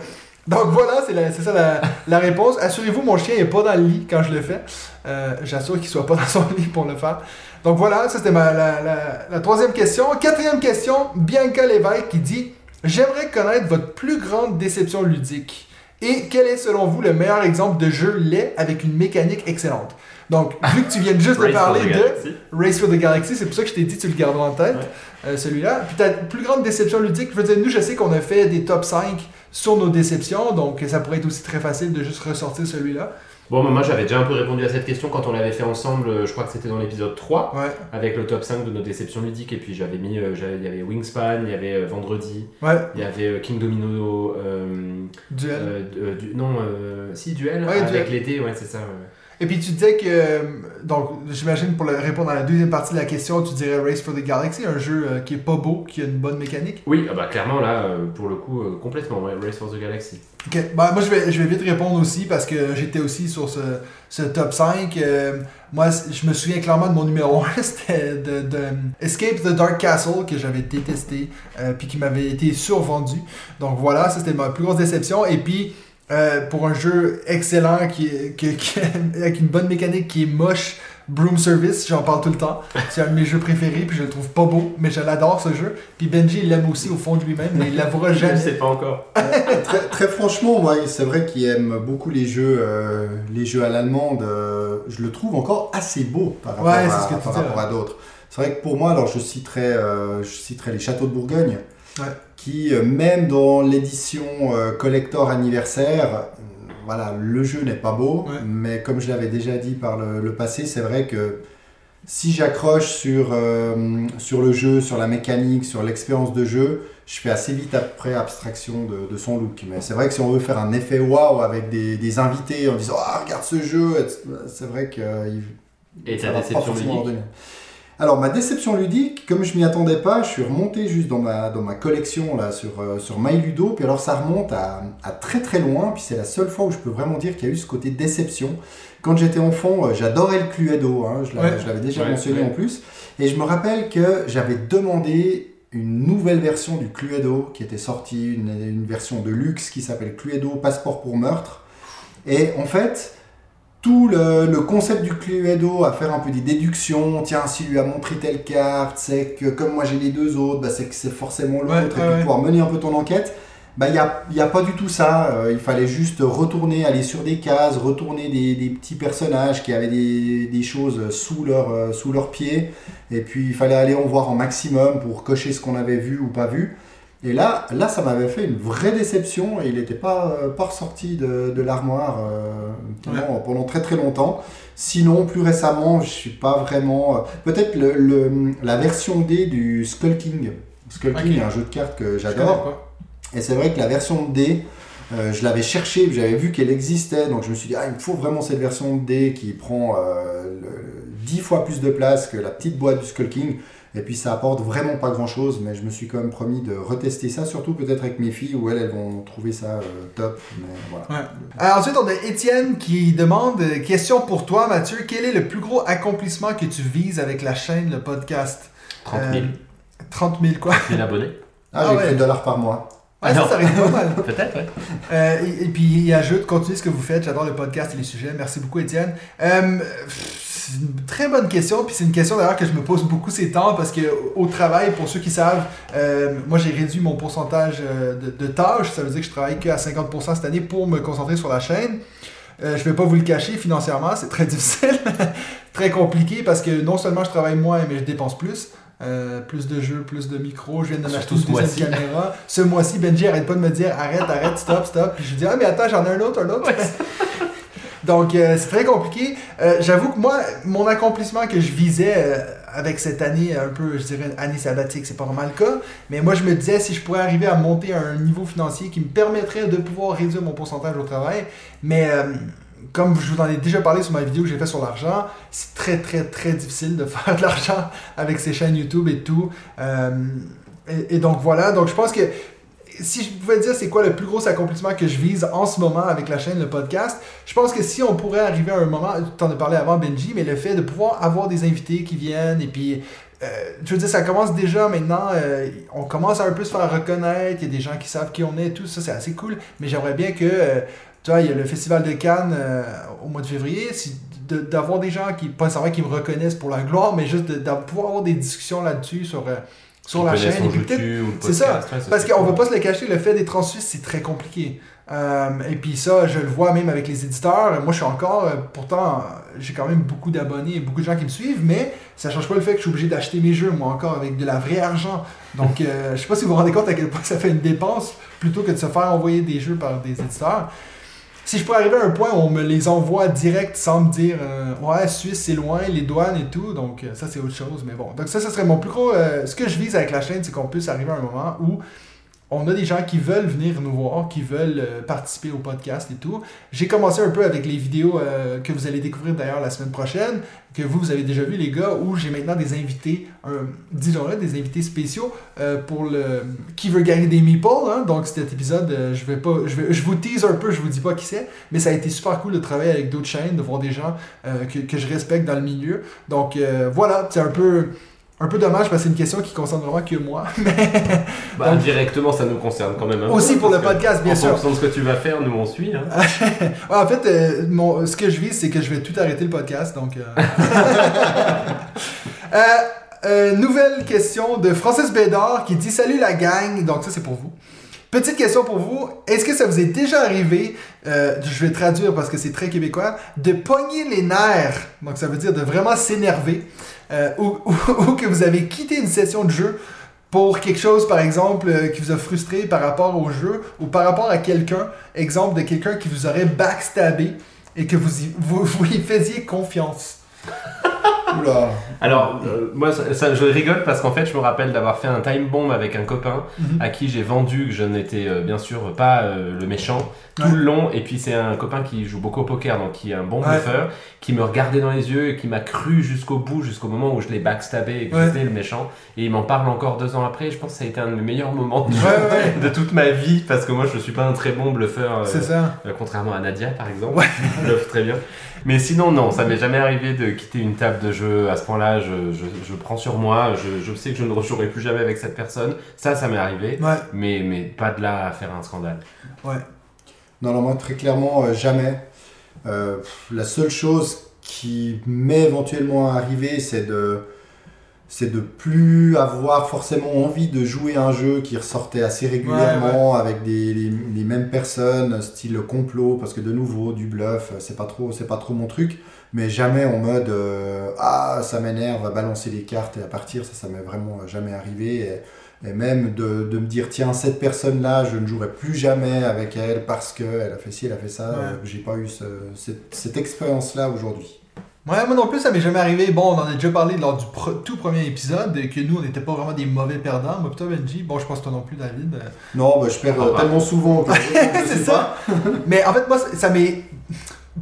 Donc voilà, c'est ça la, la réponse. Assurez-vous, mon chien est pas dans le lit quand je le fais. Euh, J'assure qu'il soit pas dans son lit pour le faire. Donc voilà, ça c'était ma- la, la- la troisième question. Quatrième question, Bianca Lévesque qui dit J'aimerais connaître votre plus grande déception ludique. Et quel est selon vous le meilleur exemple de jeu laid avec une mécanique excellente? Donc, vu que tu viens juste de parler de. Race for the Galaxy, c'est pour ça que je t'ai dit tu le gardes en tête, Ouais. euh, celui-là. Puis ta plus grande déception ludique, je veux dire, nous, je sais qu'on a fait des top 5 sur nos déceptions, donc ça pourrait être aussi très facile de juste ressortir celui-là. Bon, moi j'avais déjà un peu répondu à cette question quand on l'avait fait ensemble, euh, je crois que c'était dans l'épisode 3, Ouais, avec le top 5 de nos déceptions ludiques. Et puis j'avais mis, euh, il y avait Wingspan, il y avait euh, Vendredi, ouais, il y avait King Domino, euh, duel. euh, du- non, euh, si, Duel, Ouais, avec l'été, ouais, c'est ça. Et puis tu disais que, euh, donc j'imagine pour le- répondre à la deuxième partie de la question, tu dirais Race for the Galaxy, un jeu euh, qui est pas beau, qui a une bonne mécanique? Oui, ah bah clairement là, euh, pour le coup, complètement, ouais, Race for the Galaxy. Ok, bah, moi je vais, je vais vite répondre aussi parce que j'étais aussi sur ce, ce top 5. Euh, moi, je me souviens clairement de mon numéro 1, c'était de, de Escape the Dark Castle que j'avais détesté euh, puis qui m'avait été survendu. Donc voilà, ça c'était ma plus grosse déception. Et puis euh, pour un jeu excellent qui, est- qui- qui- avec une bonne mécanique qui est moche. Broom Service, j'en parle tout le temps. C'est un de mes jeux préférés, puis je le trouve pas beau, mais je l'adore ce jeu. Puis Benji, il l'aime aussi au fond de lui-même, mais il l'avouera Je ne jamais. sais pas encore. très, très franchement, moi, c'est vrai qu'il aime beaucoup les jeux, euh, les jeux à l'allemande. euh, je le trouve encore assez beau par rapport, Ouais, ouais. à d'autres. C'est vrai que pour moi, alors je citerai, euh, je citerai les Châteaux de Bourgogne, Ouais. qui, euh, même dans l'édition euh, collector anniversaire, euh, voilà, le jeu n'est pas beau, Ouais. mais comme je l'avais déjà dit par le, le passé, c'est vrai que si j'accroche sur, euh, sur le jeu, sur la mécanique, sur l'expérience de jeu, je fais assez vite après abstraction de, de son look. Mais c'est vrai que si on veut faire un effet waouh avec des, des invités en disant Ah, regarde ce jeu, c'est vrai que. euh, il- Et ça ta va pas déception ludique. Alors, ma déception ludique, comme je m'y attendais pas, je suis remonté juste dans ma, dans ma collection là, sur, euh, sur MyLudo. Puis alors, ça remonte à, à très très loin. Puis c'est la seule fois où je peux vraiment dire qu'il y a eu ce côté déception. Quand j'étais enfant, euh, j'adorais le Cluedo. Hein, je l'avais Ouais. déjà Ouais, mentionné ouais. en plus. Et je me rappelle que j'avais demandé une nouvelle version du Cluedo qui était sortie, une, une version de luxe qui s'appelle Cluedo Passeport pour meurtre. Et en fait, tout le, le concept du Cluedo à faire un peu des déductions, tiens, si lui a montré telle carte, c'est que comme moi j'ai les deux autres, bah, c'est que c'est forcément l'autre, Ouais, et puis ouais. pouvoir mener un peu ton enquête. Bah, il n'y a, y a pas du tout ça. Euh, il fallait juste retourner, aller sur des cases, retourner des, des petits personnages qui avaient des, des choses sous leur, euh, sous leurs pieds. Et puis il fallait aller en voir en maximum pour cocher ce qu'on avait vu ou pas vu. Et là, là ça m'avait fait une vraie déception et il n'était pas, euh, pas ressorti de, de l'armoire euh, pendant, pendant très très longtemps. Sinon, plus récemment, je suis pas vraiment. euh, Peut-être le, le- la version D du Skull King. Skull King est un jeu de cartes que j'adore. Et c'est vrai que la version D, euh, je l'avais cherchée, j'avais vu qu'elle existait, donc je me suis dit, ah, il me faut vraiment cette version D qui prend euh, le- 10 fois plus de place que la petite boîte du Skull King. Et puis ça apporte vraiment pas grand chose, mais je me suis quand même promis de retester ça, surtout peut-être avec mes filles où elles, elles vont trouver ça euh, top. Mais voilà. Ouais. Alors, ensuite, on a Étienne qui demande euh, question pour toi, Mathieu. Quel est le plus gros accomplissement que tu vises avec la chaîne, le podcast? 30 000, Euh, 30 000 quoi. 000 abonnés. Ah, Ah j'ai ouais. écrit dollars par mois. Ouais, ça, ça arrive pas mal. Peut-être, ouais. Euh, et, et puis il ajoute, continuez ce que vous faites, j'adore le podcast et les sujets. Merci beaucoup Étienne. Euh, pff, c'est une très bonne question, puis c'est une question d'ailleurs que je me pose beaucoup ces temps parce que au travail, pour ceux qui savent, euh, moi j'ai réduit mon pourcentage euh, de, de tâches, ça veut dire que je travaille qu'à 50% cette année pour me concentrer sur la chaîne. Euh, je vais pas vous le cacher, financièrement, c'est très difficile, très compliqué parce que non seulement je travaille moins, mais je dépense plus. Euh, plus de jeux, plus de micros, je viens de m'acheter une deuxième caméra. Ce mois-ci, Benji arrête pas de me dire arrête, arrête, stop, stop. Puis je lui dis ah mais attends, j'en ai un autre, un autre. Donc euh, c'est très compliqué. Euh, J'avoue que moi, mon accomplissement que je visais euh, avec cette année, un peu, je dirais, une année sabbatique, c'est pas vraiment le cas. Mais moi, je me disais si je pourrais arriver à monter à un niveau financier qui me permettrait de pouvoir réduire mon pourcentage au travail. Mais comme je vous en ai déjà parlé sur ma vidéo que j'ai fait sur l'argent, c'est très très très difficile de faire de l'argent avec ces chaînes YouTube et tout. Et donc voilà, donc je pense que si je pouvais dire c'est quoi le plus gros accomplissement que je vise en ce moment avec la chaîne, le podcast, je pense que si on pourrait arriver à un moment, tu en as parlé avant Benji, mais le fait de pouvoir avoir des invités qui viennent et puis euh, je veux dire, ça commence déjà maintenant, euh, on commence à un peu se faire reconnaître, il y a des gens qui savent qui on est, tout ça, c'est assez cool, mais j'aimerais bien que, euh, tu vois, il y a le Festival de Cannes euh, au mois de février, d'avoir des gens qui, pas nécessairement qui me reconnaissent pour la gloire, mais juste de, pouvoir avoir des discussions là-dessus sur, sur la chaîne. et puis peut-être c'est ça, ouais, parce qu'on cool. va pas se le cacher, le fait d'être en Suisse, c'est très compliqué. Euh, et puis ça, je le vois même avec les éditeurs. Moi, je suis encore, euh, pourtant, j'ai quand même beaucoup d'abonnés et beaucoup de gens qui me suivent, mais ça change pas le fait que je suis obligé d'acheter mes jeux, moi, encore avec de la vraie argent. Donc, euh, je sais pas si vous vous rendez compte à quel point ça fait une dépense plutôt que de se faire envoyer des jeux par des éditeurs. Si je pourrais arriver à un point où on me les envoie direct sans me dire euh, ouais Suisse c'est loin les douanes et tout donc euh, ça c'est autre chose mais bon. Donc ça ça serait mon plus gros euh, ce que je vise avec la chaîne c'est qu'on puisse arriver à un moment où on a des gens qui veulent venir nous voir, qui veulent euh, participer au podcast et tout. J'ai commencé un peu avec les vidéos euh, que vous allez découvrir d'ailleurs la semaine prochaine, que vous, vous avez déjà vu les gars, où j'ai maintenant des invités, disons-le, des invités spéciaux euh, pour le qui veut gagner des meeples. Hein? Donc cet épisode, je vais pas, je, vais, je vous tease un peu, je vous dis pas qui c'est, mais ça a été super cool de travailler avec d'autres chaînes, de voir des gens que, que je respecte dans le milieu. Donc voilà, c'est un peu un peu dommage parce que c'est une question qui concerne vraiment que moi. Bah, Donc- directement, ça nous concerne quand même un Aussi peu, pour le podcast, bien en sûr. fonction de ce que tu vas faire, nous on suit. hein. Ouais, en fait, euh, mon, ce que je vise, c'est que je vais tout arrêter le podcast. Donc, euh... Euh, euh, nouvelle question de Francis Bédard qui dit Salut la gang. Donc, ça, c'est pour vous. Petite question pour vous. Est-ce que ça vous est déjà arrivé, euh, je vais traduire parce que c'est très québécois, de pogner les nerfs, donc ça veut dire de vraiment s'énerver, euh, ou, que vous avez quitté une session de jeu pour quelque chose, par exemple, euh, qui vous a frustré par rapport au jeu, ou par rapport à quelqu'un, exemple de quelqu'un qui vous aurait backstabé et que vous y, vous, vous y faisiez confiance? Oula. Alors, euh, moi, ça, ça- je rigole parce qu'en fait, je me rappelle d'avoir fait un time bomb avec un copain Mhm. à qui j'ai vendu que je n'étais euh, bien sûr pas euh, le méchant tout Ouais. le long. Et puis, c'est un copain qui joue beaucoup au poker, donc qui est un bon Ouais. bluffeur, qui me regardait dans les yeux et qui m'a cru jusqu'au bout, jusqu'au moment où je l'ai backstabé et que Ouais. j'étais le méchant. Et il m'en parle encore deux ans après. Je pense que ça a été un de mes meilleurs moments de, toute ma vie parce que moi, je suis pas un très bon bluffeur. C'est ça. contrairement à Nadia, par exemple, qui bluffe très bien. Mais sinon, non, ça m'est jamais arrivé de quitter une table de jeu à ce point-là. Je, je, je prends sur moi, je, je sais que je ne rejouerai plus jamais avec cette personne. Ça, ça m'est arrivé. Ouais, Mais, mais pas de là à faire un scandale. ouais. Non, non, moi, très clairement, euh, jamais. Euh, la seule chose qui m'est éventuellement arrivé, c'est de c'est de plus avoir forcément envie de jouer à un jeu qui ressortait assez régulièrement avec des, les, les mêmes personnes, style complot, parce que de nouveau, du bluff, c'est pas trop, c'est pas trop mon truc, mais jamais en mode euh, ah ça m'énerve, à balancer les cartes et à partir, ça, ça m'est vraiment jamais arrivé. Et, et même de, de me dire tiens cette personne là, je ne jouerai plus jamais avec elle parce que elle a fait ci, elle a fait ça. Ouais. euh, J'ai pas eu ce- cette, cette expérience là aujourd'hui. Ouais, moi non plus, ça m'est jamais arrivé. Bon, on en a déjà parlé lors du pro- tout premier épisode, que nous, on n'était pas vraiment des mauvais perdants. Moi, toi, Benji. Bon, je pense que toi non plus, David. Euh, Non, bah, je perds Ah, tellement souvent C'est ça. Mais en fait, moi, ça- ça m'est.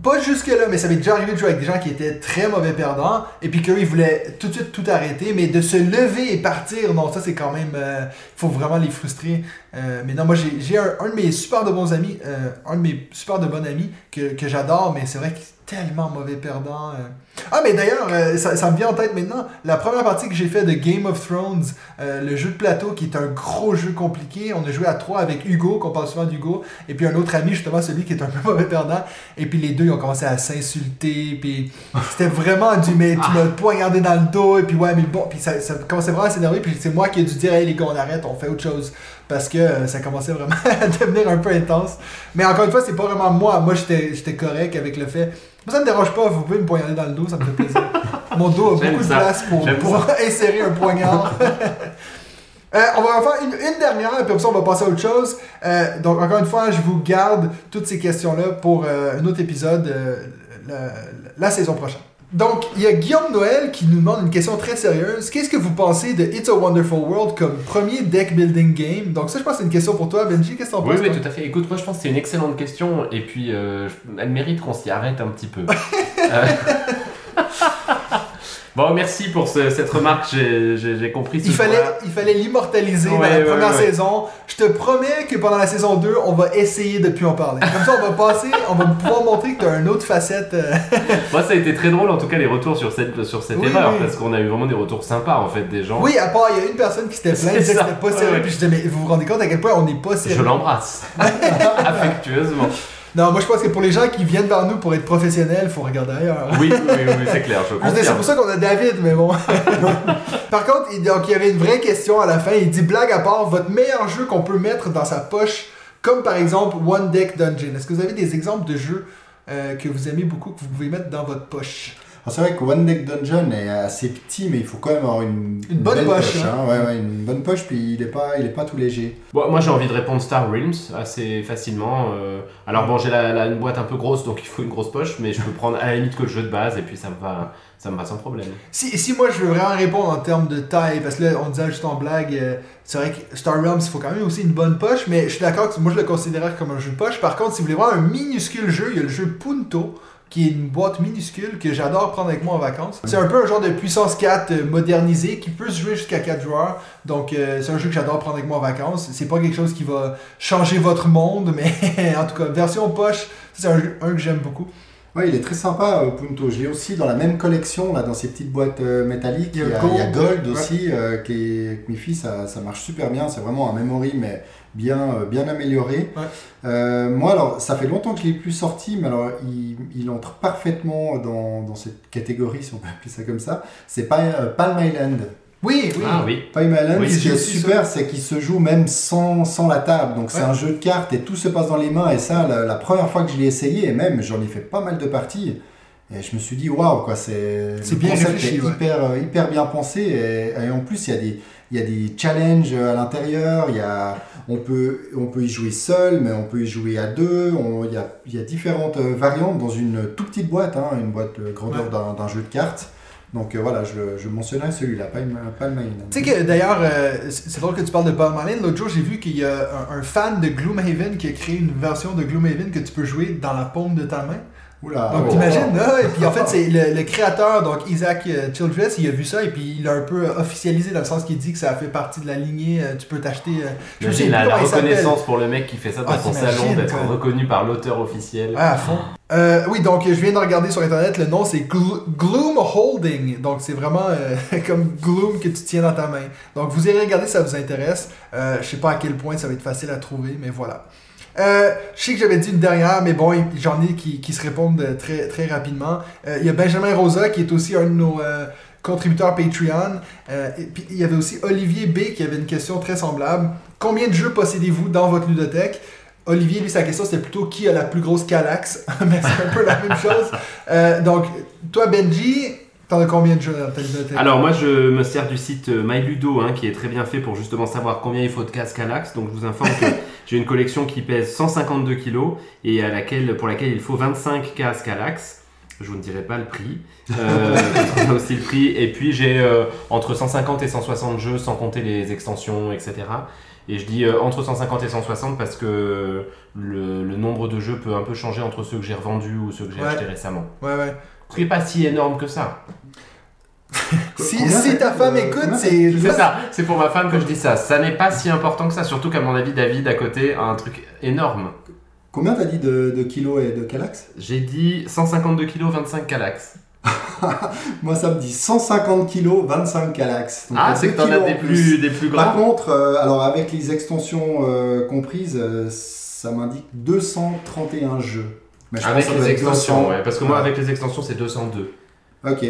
Pas jusque-là, mais ça m'est déjà arrivé de jouer avec des gens qui étaient très mauvais perdants, et puis qu'eux, ils voulaient tout de suite tout arrêter, mais de se lever et partir, non, ça, c'est quand même. Il faut vraiment les frustrer. Euh, mais non, moi, j'ai un, un de mes super de bons amis, euh, un de mes super de bons amis que, que j'adore, mais c'est vrai est tellement mauvais perdant. euh. Ah, mais d'ailleurs, euh, ça, me vient en tête maintenant. La première partie que j'ai fait de Game of Thrones, euh, le jeu de plateau qui est un gros jeu compliqué, on a joué à trois avec Hugo, qu'on parle souvent d'Hugo, et puis un autre ami, justement, celui qui est un peu mauvais perdant. Et puis les deux, ils ont commencé à s'insulter, puis c'était vraiment du mais tu m'as poignardé dans le dos, et puis ouais, mais bon, puis ça, ça commençait vraiment à s'énerver, puis c'est moi qui ai dû dire, hey les gars, on arrête, on fait autre chose. Parce que euh, ça commençait vraiment à devenir un peu intense. Mais encore une fois, c'est pas vraiment moi. Moi, j'étais j'étais correct avec le fait. Moi, ça me dérange pas, vous pouvez me poignarder dans le dos, ça me fait plaisir. Mon dos a beaucoup de place pour, insérer un poignard. Euh, on va en faire une, une dernière, puis après ça, on va passer à autre chose. Euh, donc, encore une fois, je vous garde toutes ces questions-là pour euh, un autre épisode la, la saison prochaine. Donc, il y a Guillaume Noël qui nous demande une question très sérieuse. Qu'est-ce que vous pensez de It's a Wonderful World comme premier deck building game? Donc, ça, je pense que c'est une question pour toi, Benji. Qu'est-ce que t'en Oui, penses oui, toi? tout à fait. Écoute, moi je pense que c'est une excellente question et puis euh, elle mérite qu'on s'y arrête un petit peu. Euh, Bon, merci pour ce- cette remarque, j'ai- compris ce Il fallait, il fallait l'immortaliser dans la ouais, première ouais. saison. Je te promets que pendant la saison 2, on va essayer de plus en parler. Comme ça, on va passer, on va pouvoir montrer que tu as une autre facette. euh, Moi, ça a été très drôle en tout cas les retours sur cette, sur cette Oui, erreur oui. parce qu'on a eu vraiment des retours sympas en fait des gens. Oui, à part, il y a une personne qui s'était plainte, disait que c'était pas sérieux. Puis je disais, mais vous vous rendez compte à quel point on n'est pas Je sérieux. l'embrasse affectueusement. Non, moi je pense que pour les gens qui viennent vers nous pour être professionnels, faut regarder ailleurs. Oui, oui, oui, c'est clair, C'est pour ça qu'on a David, mais bon. Par contre, il, donc, il y avait une vraie question à la fin. Il dit blague à part, votre meilleur jeu qu'on peut mettre dans sa poche comme par exemple One Deck Dungeon. Est-ce que vous avez des exemples de jeux euh, que vous aimez beaucoup, que vous pouvez mettre dans votre poche? C'est vrai que One Deck Dungeon est assez petit, mais il faut quand même avoir une, Une bonne belle poche, hein. Ouais, ouais, une bonne poche, puis il est pas, il est pas tout léger. Bon, moi j'ai envie de répondre Star Realms assez facilement. euh, alors bon, j'ai la, la- une boîte un peu grosse, donc il faut une grosse poche, mais je peux prendre à la limite que le jeu de base et puis ça me va, ça me va sans problème. Si, si moi je veux vraiment répondre en termes de taille, parce que là on disait juste en blague, euh, c'est vrai que Star Realms il faut quand même aussi une bonne poche, mais je suis d'accord que moi je le considérais comme un jeu de poche. Par contre, si vous voulez voir un minuscule jeu, il y a le jeu Punto qui est une boîte minuscule que j'adore prendre avec moi en vacances. C'est un peu un genre de puissance 4 euh, modernisé qui peut se jouer jusqu'à 4 joueurs. Donc euh, c'est un jeu que j'adore prendre avec moi en vacances. C'est pas quelque chose qui va changer votre monde, mais en tout cas, version poche, c'est un jeu un que j'aime beaucoup. Ouais, il est très sympa, euh, Punto. Je l'ai aussi dans la même collection, là, dans ces petites boîtes euh, métalliques. Il y a Il y a, Gold. il y a Gold Ouais. aussi, euh, qui est, avec mes filles, ça, ça marche super bien. C'est vraiment un memory, mais bien, euh, bien amélioré. Ouais. Euh, moi, alors, ça fait longtemps que je l'ai plus sorti, mais alors, il, il entre parfaitement dans, dans cette catégorie, si on peut appeler ça comme ça. C'est pas, euh, Palm Island. Oui, oui. Ah oui. Palm Island, Oui, ce qui est super, c'est qu'il se joue même sans, sans la table. Donc, c'est Ouais. un jeu de cartes et tout se passe dans les mains. Et ça, la, la première fois que je l'ai essayé, et même j'en ai fait pas mal de parties, et je me suis dit, waouh, quoi, c'est. C'est bien concept réfléchi, est ouais. hyper, hyper bien pensé. Et, et en plus, il y a des. Il y a des challenges à l'intérieur, il y a, on, peut, on peut y jouer seul, mais on peut y jouer à deux. On- il, y a, il y a différentes euh, variantes dans une toute petite boîte, hein, une boîte euh, grandeur Ouais. d'un- jeu de cartes. Donc euh, voilà, je, je mentionnerai celui-là, Palm, Palm Island. Tu sais que d'ailleurs, euh, c'est c'est drôle que tu parles de Palm Island. L'autre jour, j'ai vu qu'il y a un, un fan de Gloomhaven qui a créé une version de Gloomhaven que tu peux jouer dans la paume de ta main. Oula, Donc oh. t'imagines, là, et puis en fait, c'est le, le créateur, donc Isaac euh, Childress, il a vu ça et puis il a un peu officialisé dans le sens qu'il dit que ça fait partie de la lignée. euh, tu peux t'acheter. euh, je souviens la, plus la reconnaissance pour le mec qui fait ça dans Ah, son t'imagines, salon, d'être reconnu par l'auteur officiel. Ouais, à fond. Euh, oui, donc je viens de regarder sur internet, le nom c'est Glo- Gloom Holding. Donc c'est vraiment euh, comme Gloom que tu tiens dans ta main. Donc vous irez regarder si ça vous intéresse. Euh, je sais pas à quel point ça va être facile à trouver, mais voilà. Euh, je sais que j'avais dit une dernière, mais bon, j'en ai qui, qui se répondent euh, très, très rapidement. Euh, Il y a Benjamin Rosa qui est aussi un de nos euh, contributeurs Patreon. Et puis il y avait aussi Olivier B qui avait une question très semblable. Combien de jeux possédez-vous dans votre ludothèque? Olivier, lui, sa question, c'était plutôt qui a la plus grosse Calax? Mais c'est un peu la même chose. Donc, toi, Benji, t'en as combien de jeux dans ta ludothèque? Alors moi je me sers du site MyLudo hein, qui est très bien fait pour justement savoir combien il faut de cases Calax. Donc je vous informe que j'ai une collection qui pèse 152 kg et à laquelle, pour laquelle il faut 25 cases Calax. Je vous ne dirai pas le prix. Euh, aussi le prix. Et puis j'ai euh, entre 150 et 160 jeux sans compter les extensions, etc. Et je dis euh, entre 150 et 160 parce que le, le nombre de jeux peut un peu changer entre ceux que j'ai revendus ou ceux que j'ai Ouais. achetés récemment. Ouais, ouais. Ce qui n'est pas si énorme que ça. Si, ta femme euh, écoute, c'est. C'est ça, c'est pour ma femme que je dis ça. Ça n'est pas si important que ça, surtout qu'à mon avis, David à côté a un truc énorme. Combien t'as dit de, de kilos et de calax? J'ai dit 152 kg, 25 calax. Moi, ça me dit 150 kilos, 25 calax. Donc, Ah, c'est que t'en as kilos des en plus, des plus Par grands. contre, euh, alors avec les extensions euh, comprises, euh, ça m'indique 231 jeux. Mais je Avec les extensions, 200. ouais. Parce que moi, avec les extensions, c'est 202. Ok,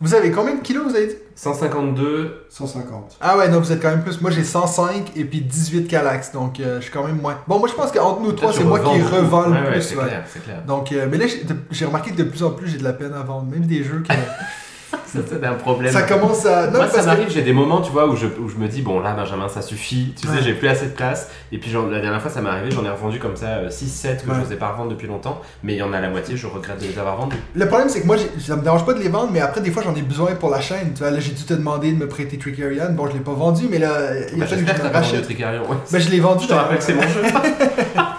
Vous avez combien de kilos, vous avez dit? 152. 150. Ah ouais, non, vous êtes quand même plus. Moi, j'ai 105 et puis 18 Calax, donc euh, je suis quand même moins. Bon, moi, je pense qu'entre nous trois, c'est moi qui revends le Ouais, ouais, plus. c'est ouais. clair, c'est clair. Donc, euh, mais là, j'ai- remarqué que de plus en plus, j'ai de la peine à vendre. Même des jeux que. Ça, c'est un problème. ça commence à. Non, Moi, ça que- m'arrive, j'ai des moments, tu vois, où je, où je me dis, bon, là, Benjamin, ça suffit. Tu Ouais. sais, j'ai plus assez de place. Et puis, la dernière fois, ça m'est arrivé, j'en ai revendu comme ça 6-7 que Ouais. je n'osais pas revendre depuis longtemps. Mais il y en a la moitié, je regrette de les avoir vendus. Le problème, c'est que moi, ça me dérange pas de les vendre, mais après, des fois, j'en ai besoin pour la chaîne. Tu vois, là, j'ai dû te demander de me prêter Tricarion. Bon, je l'ai pas vendu, mais là, il Bah, a fallu que je le rachète. Tricarion. Ouais. Ben, je l'ai vendu. Je te rappelle que c'est mon jeu.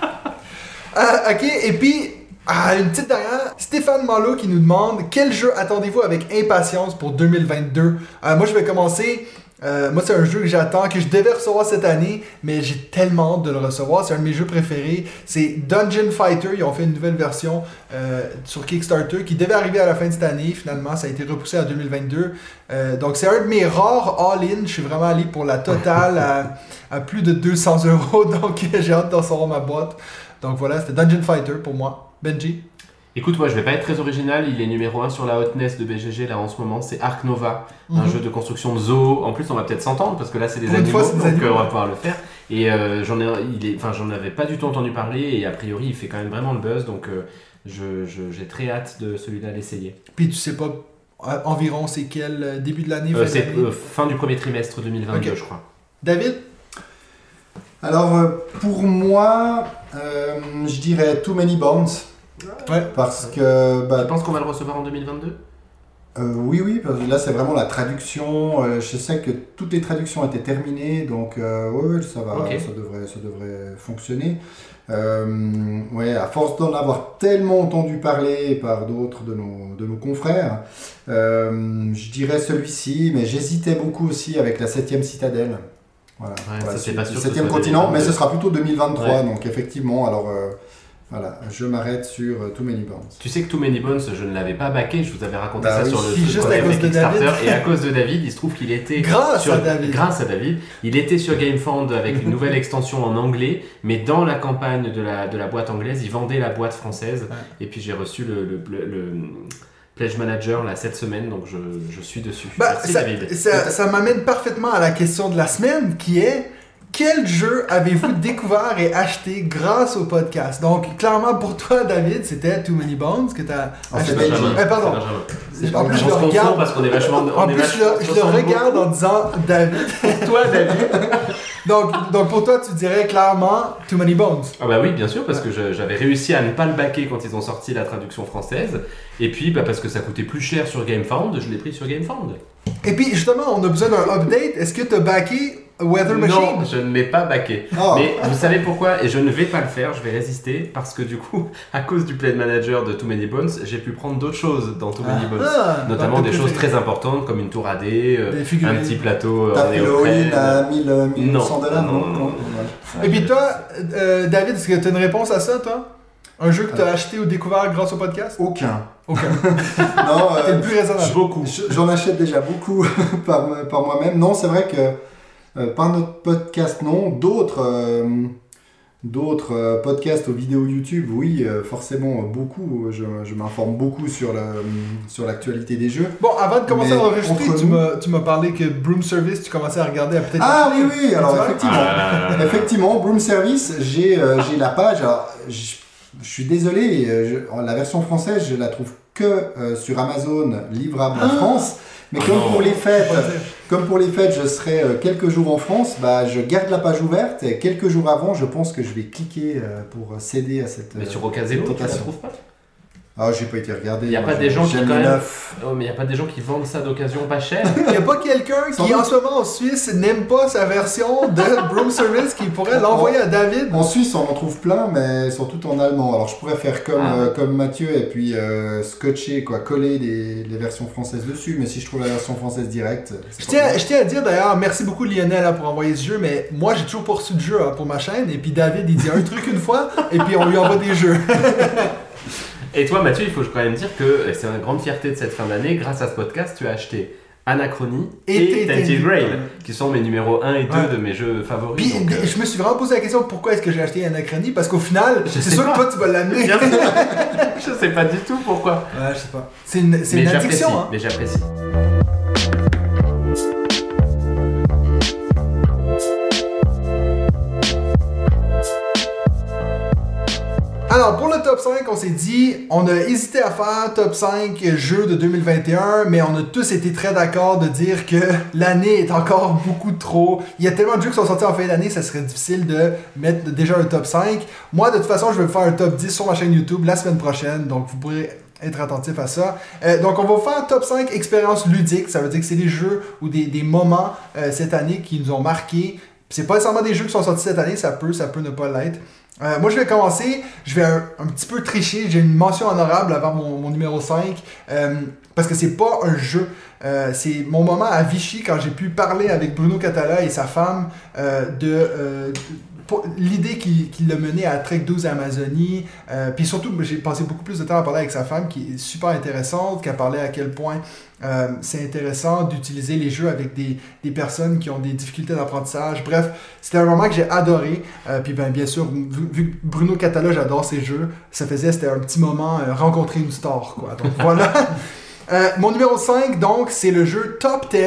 Ah, ok, et puis, ah, une petite dernière. Stéphane Malo qui nous demande quel jeu attendez-vous avec impatience pour 2022 Euh, Moi, je vais commencer. Euh, moi, c'est un jeu que j'attends, que je devais recevoir cette année, mais j'ai tellement hâte de le recevoir. C'est un de mes jeux préférés. C'est Dungeon Fighter. Ils ont fait une nouvelle version euh, sur Kickstarter qui devait arriver à la fin de cette année. Finalement, ça a été repoussé à 2022. Euh, donc, c'est un de mes rares all-in. Je suis vraiment allé pour la totale à, à plus de 200 euros. Donc, j'ai hâte d'en recevoir ma boîte. Donc voilà, c'était Dungeon Fighter pour moi. Benji Écoute, moi je vais pas être très original, il est numéro 1 sur la hotness de BGG là en ce moment, c'est Ark Nova, un Mhm. jeu de construction de zoo. En plus, on va peut-être s'entendre parce que là c'est des Pour animaux, fois, des donc animaux. euh, on va pouvoir le faire. Et euh, j'en ai, il est, enfin, j'en avais pas du tout entendu parler et a priori il fait quand même vraiment le buzz donc euh, je, je- j'ai très hâte de celui-là l'essayer. Puis tu sais pas euh, environ c'est quel début de l'année, Euh, fin c'est euh, fin du premier trimestre 2022 Ok. je crois. David Alors, pour moi, euh, je dirais Too Many Bombs. Ouais. Parce que, bah, Tu penses qu'on va le recevoir en 2022 Euh, oui, oui, parce que là c'est vraiment la traduction. Euh, je sais que toutes les traductions étaient terminées, donc euh, ouais, ça va, ça devrait, ça devrait fonctionner. Euh, ouais, à force d'en avoir tellement entendu parler par d'autres de nos, de nos confrères, euh, je dirais celui-ci, mais j'hésitais beaucoup aussi avec la septième citadelle. Voilà, Ouais, Voilà, ça, c'est le pas sûr que ce septième soit continent, 2022. mais ce sera plutôt 2023, Ouais. donc effectivement, alors euh, voilà, je m'arrête sur euh, Too Many Bombs. Tu sais que Too Many Bones, je ne l'avais pas backé, je vous avais raconté Bah ça oui, sur le si, truc juste à cause de David. Kickstarter, et à cause de David, il se trouve qu'il était Grâce sur- à David. grâce à David, il était sur GameFound avec une nouvelle extension en anglais, mais dans la campagne de la, de la boîte anglaise, il vendait la boîte française, Ouais. et puis j'ai reçu le, le, le- le Pledge Manager là, cette semaine, donc je, je suis dessus. Bah, Merci ça, David. ça, ça m'amène parfaitement à la question de la semaine qui est quel jeu avez-vous découvert et acheté grâce au podcast? Donc, clairement, pour toi, David, c'était Too Many Bones que tu as Ah, c'est acheté. Eh, pardon. En plus, je le regarde. parce qu'on est vachement. En on plus, je vachement- le, je regarde en disant David. Toi, David. Donc, donc, pour toi, tu dirais clairement Too Many Bones. Ah bah oui, bien sûr, parce que j'avais réussi à ne pas le baquer quand ils ont sorti la traduction française. Et puis, bah, parce que ça coûtait plus cher sur GameFound, je l'ai pris sur GameFound. Et puis, justement, on a besoin d'un update. Est-ce que tu as backé Weather Machine? Non, je ne l'ai pas baqué. Oh. Mais vous savez pourquoi? Et je ne vais pas le faire, je vais résister, parce que du coup, à cause du Play Manager de Too Many Bones, j'ai pu prendre d'autres choses dans Too Many Bones. Ah, Notamment des choses très importantes comme une tour AD, euh, un petit plateau euh, T'as en pris le all-in néoprène. à 1000, euh, 1100 Non, dollars non, non, non. Voilà. Et puis toi, euh, David, est-ce que tu as une réponse à ça, toi? Un jeu que tu as Euh. acheté ou découvert grâce au podcast Aucun. Aucun. Non, T'es euh, le plus raisonnable. Beaucoup. je- j'en achète déjà beaucoup par, par moi-même. Non, c'est vrai que euh, par notre podcast, non. D'autres euh, d'autres euh, podcasts aux vidéos YouTube, oui, euh, forcément, euh, beaucoup. Je, je m'informe beaucoup sur la- sur l'actualité des jeux. Bon, avant de commencer Mais à enregistrer, tu nous- m'as, tu m'as parlé que Broom Service, tu commençais à regarder à peut-être. Ah oui, oui, alors effectivement. Ah, Effectivement, Broom Service, j'ai euh, j'ai la page. Alors, je, suis désolé, euh, je- la version française, je la trouve que euh, sur Amazon, livrable en France. Mais Ah comme pour les fêtes, comme pour les fêtes, je serai euh, quelques jours en France, bah, je garde la page ouverte et quelques jours avant, je pense que je vais cliquer pour céder à cette. Mais sur Ocaseo, tu la tentation. trouves pas? Ah, j'ai pas été regardé. Y a moi, pas des gens qui, quand les même-. Oh, mais il n'y a pas des gens qui vendent ça d'occasion pas cher Il n'y a pas quelqu'un qui, en ce moment en Suisse, n'aime pas sa version de Broom Service qui pourrait l'envoyer à David? En Suisse, on en trouve plein, mais surtout en allemand. Alors, je pourrais faire comme, Ah. euh, comme Mathieu et puis euh, scotcher, quoi, coller des, les versions françaises dessus. Mais si je trouve la version française directe, Je tiens, je tiens à dire d'ailleurs, merci beaucoup Lionel hein, pour envoyer ce jeu, mais moi j'ai toujours pas reçu de jeu hein, pour ma chaîne, et puis David il dit un truc une fois, et puis on lui envoie des jeux. Et toi, Mathieu, il faut quand même dire que c'est une grande fierté de cette fin d'année. Grâce à ce podcast, tu as acheté Anachronie Et et, Tainted Grail. Qui sont mes numéros 1 et 2 Ouais. de mes jeux favoris. Puis donc, euh, je me suis vraiment posé la question pourquoi est-ce que j'ai acheté Anachronie, parce qu'au final, c'est sûr pas. que toi tu vas l'amener. je sais pas du tout pourquoi. Ouais, je sais pas. C'est une, addiction, hein. Mais j'apprécie. Alors, pour le top 5, on s'est dit, on a hésité à faire top 5 jeux de 2021, mais on a tous été très d'accord de dire que l'année est encore beaucoup trop. Il y a tellement de jeux qui sont sortis en fin d'année, ça serait difficile de mettre déjà un top 5. Moi, de toute façon, je vais faire un top 10 sur ma chaîne YouTube la semaine prochaine, donc vous pourrez être attentif à ça. Euh, donc, on va faire top 5 expériences ludiques. Ça veut dire que c'est des jeux ou des, moments euh, cette année qui nous ont marqué. C'est pas nécessairement des jeux qui sont sortis cette année, ça peut, ça peut ne pas l'être. Euh, moi, je vais commencer. Je vais un, petit peu tricher. J'ai une mention honorable avant mon, numéro 5. euh, parce que c'est pas un jeu. Euh, c'est mon moment à Vichy quand j'ai pu parler avec Bruno Catala et sa femme euh, de. L'idée qui, qui l'a mené à Trek 12 Amazonie, euh, puis surtout, j'ai passé beaucoup plus de temps à parler avec sa femme, qui est super intéressante, qui a parlé à quel point euh, c'est intéressant d'utiliser les jeux avec des, des personnes qui ont des difficultés d'apprentissage. Bref, c'était un moment que j'ai adoré. Euh, puis ben, bien sûr, vu, vu que Bruno Catala, j'adore ses jeux, ça faisait, c'était un petit moment euh, rencontrer une star, quoi. Donc voilà. Euh, mon numéro 5, donc, c'est le jeu Top 10.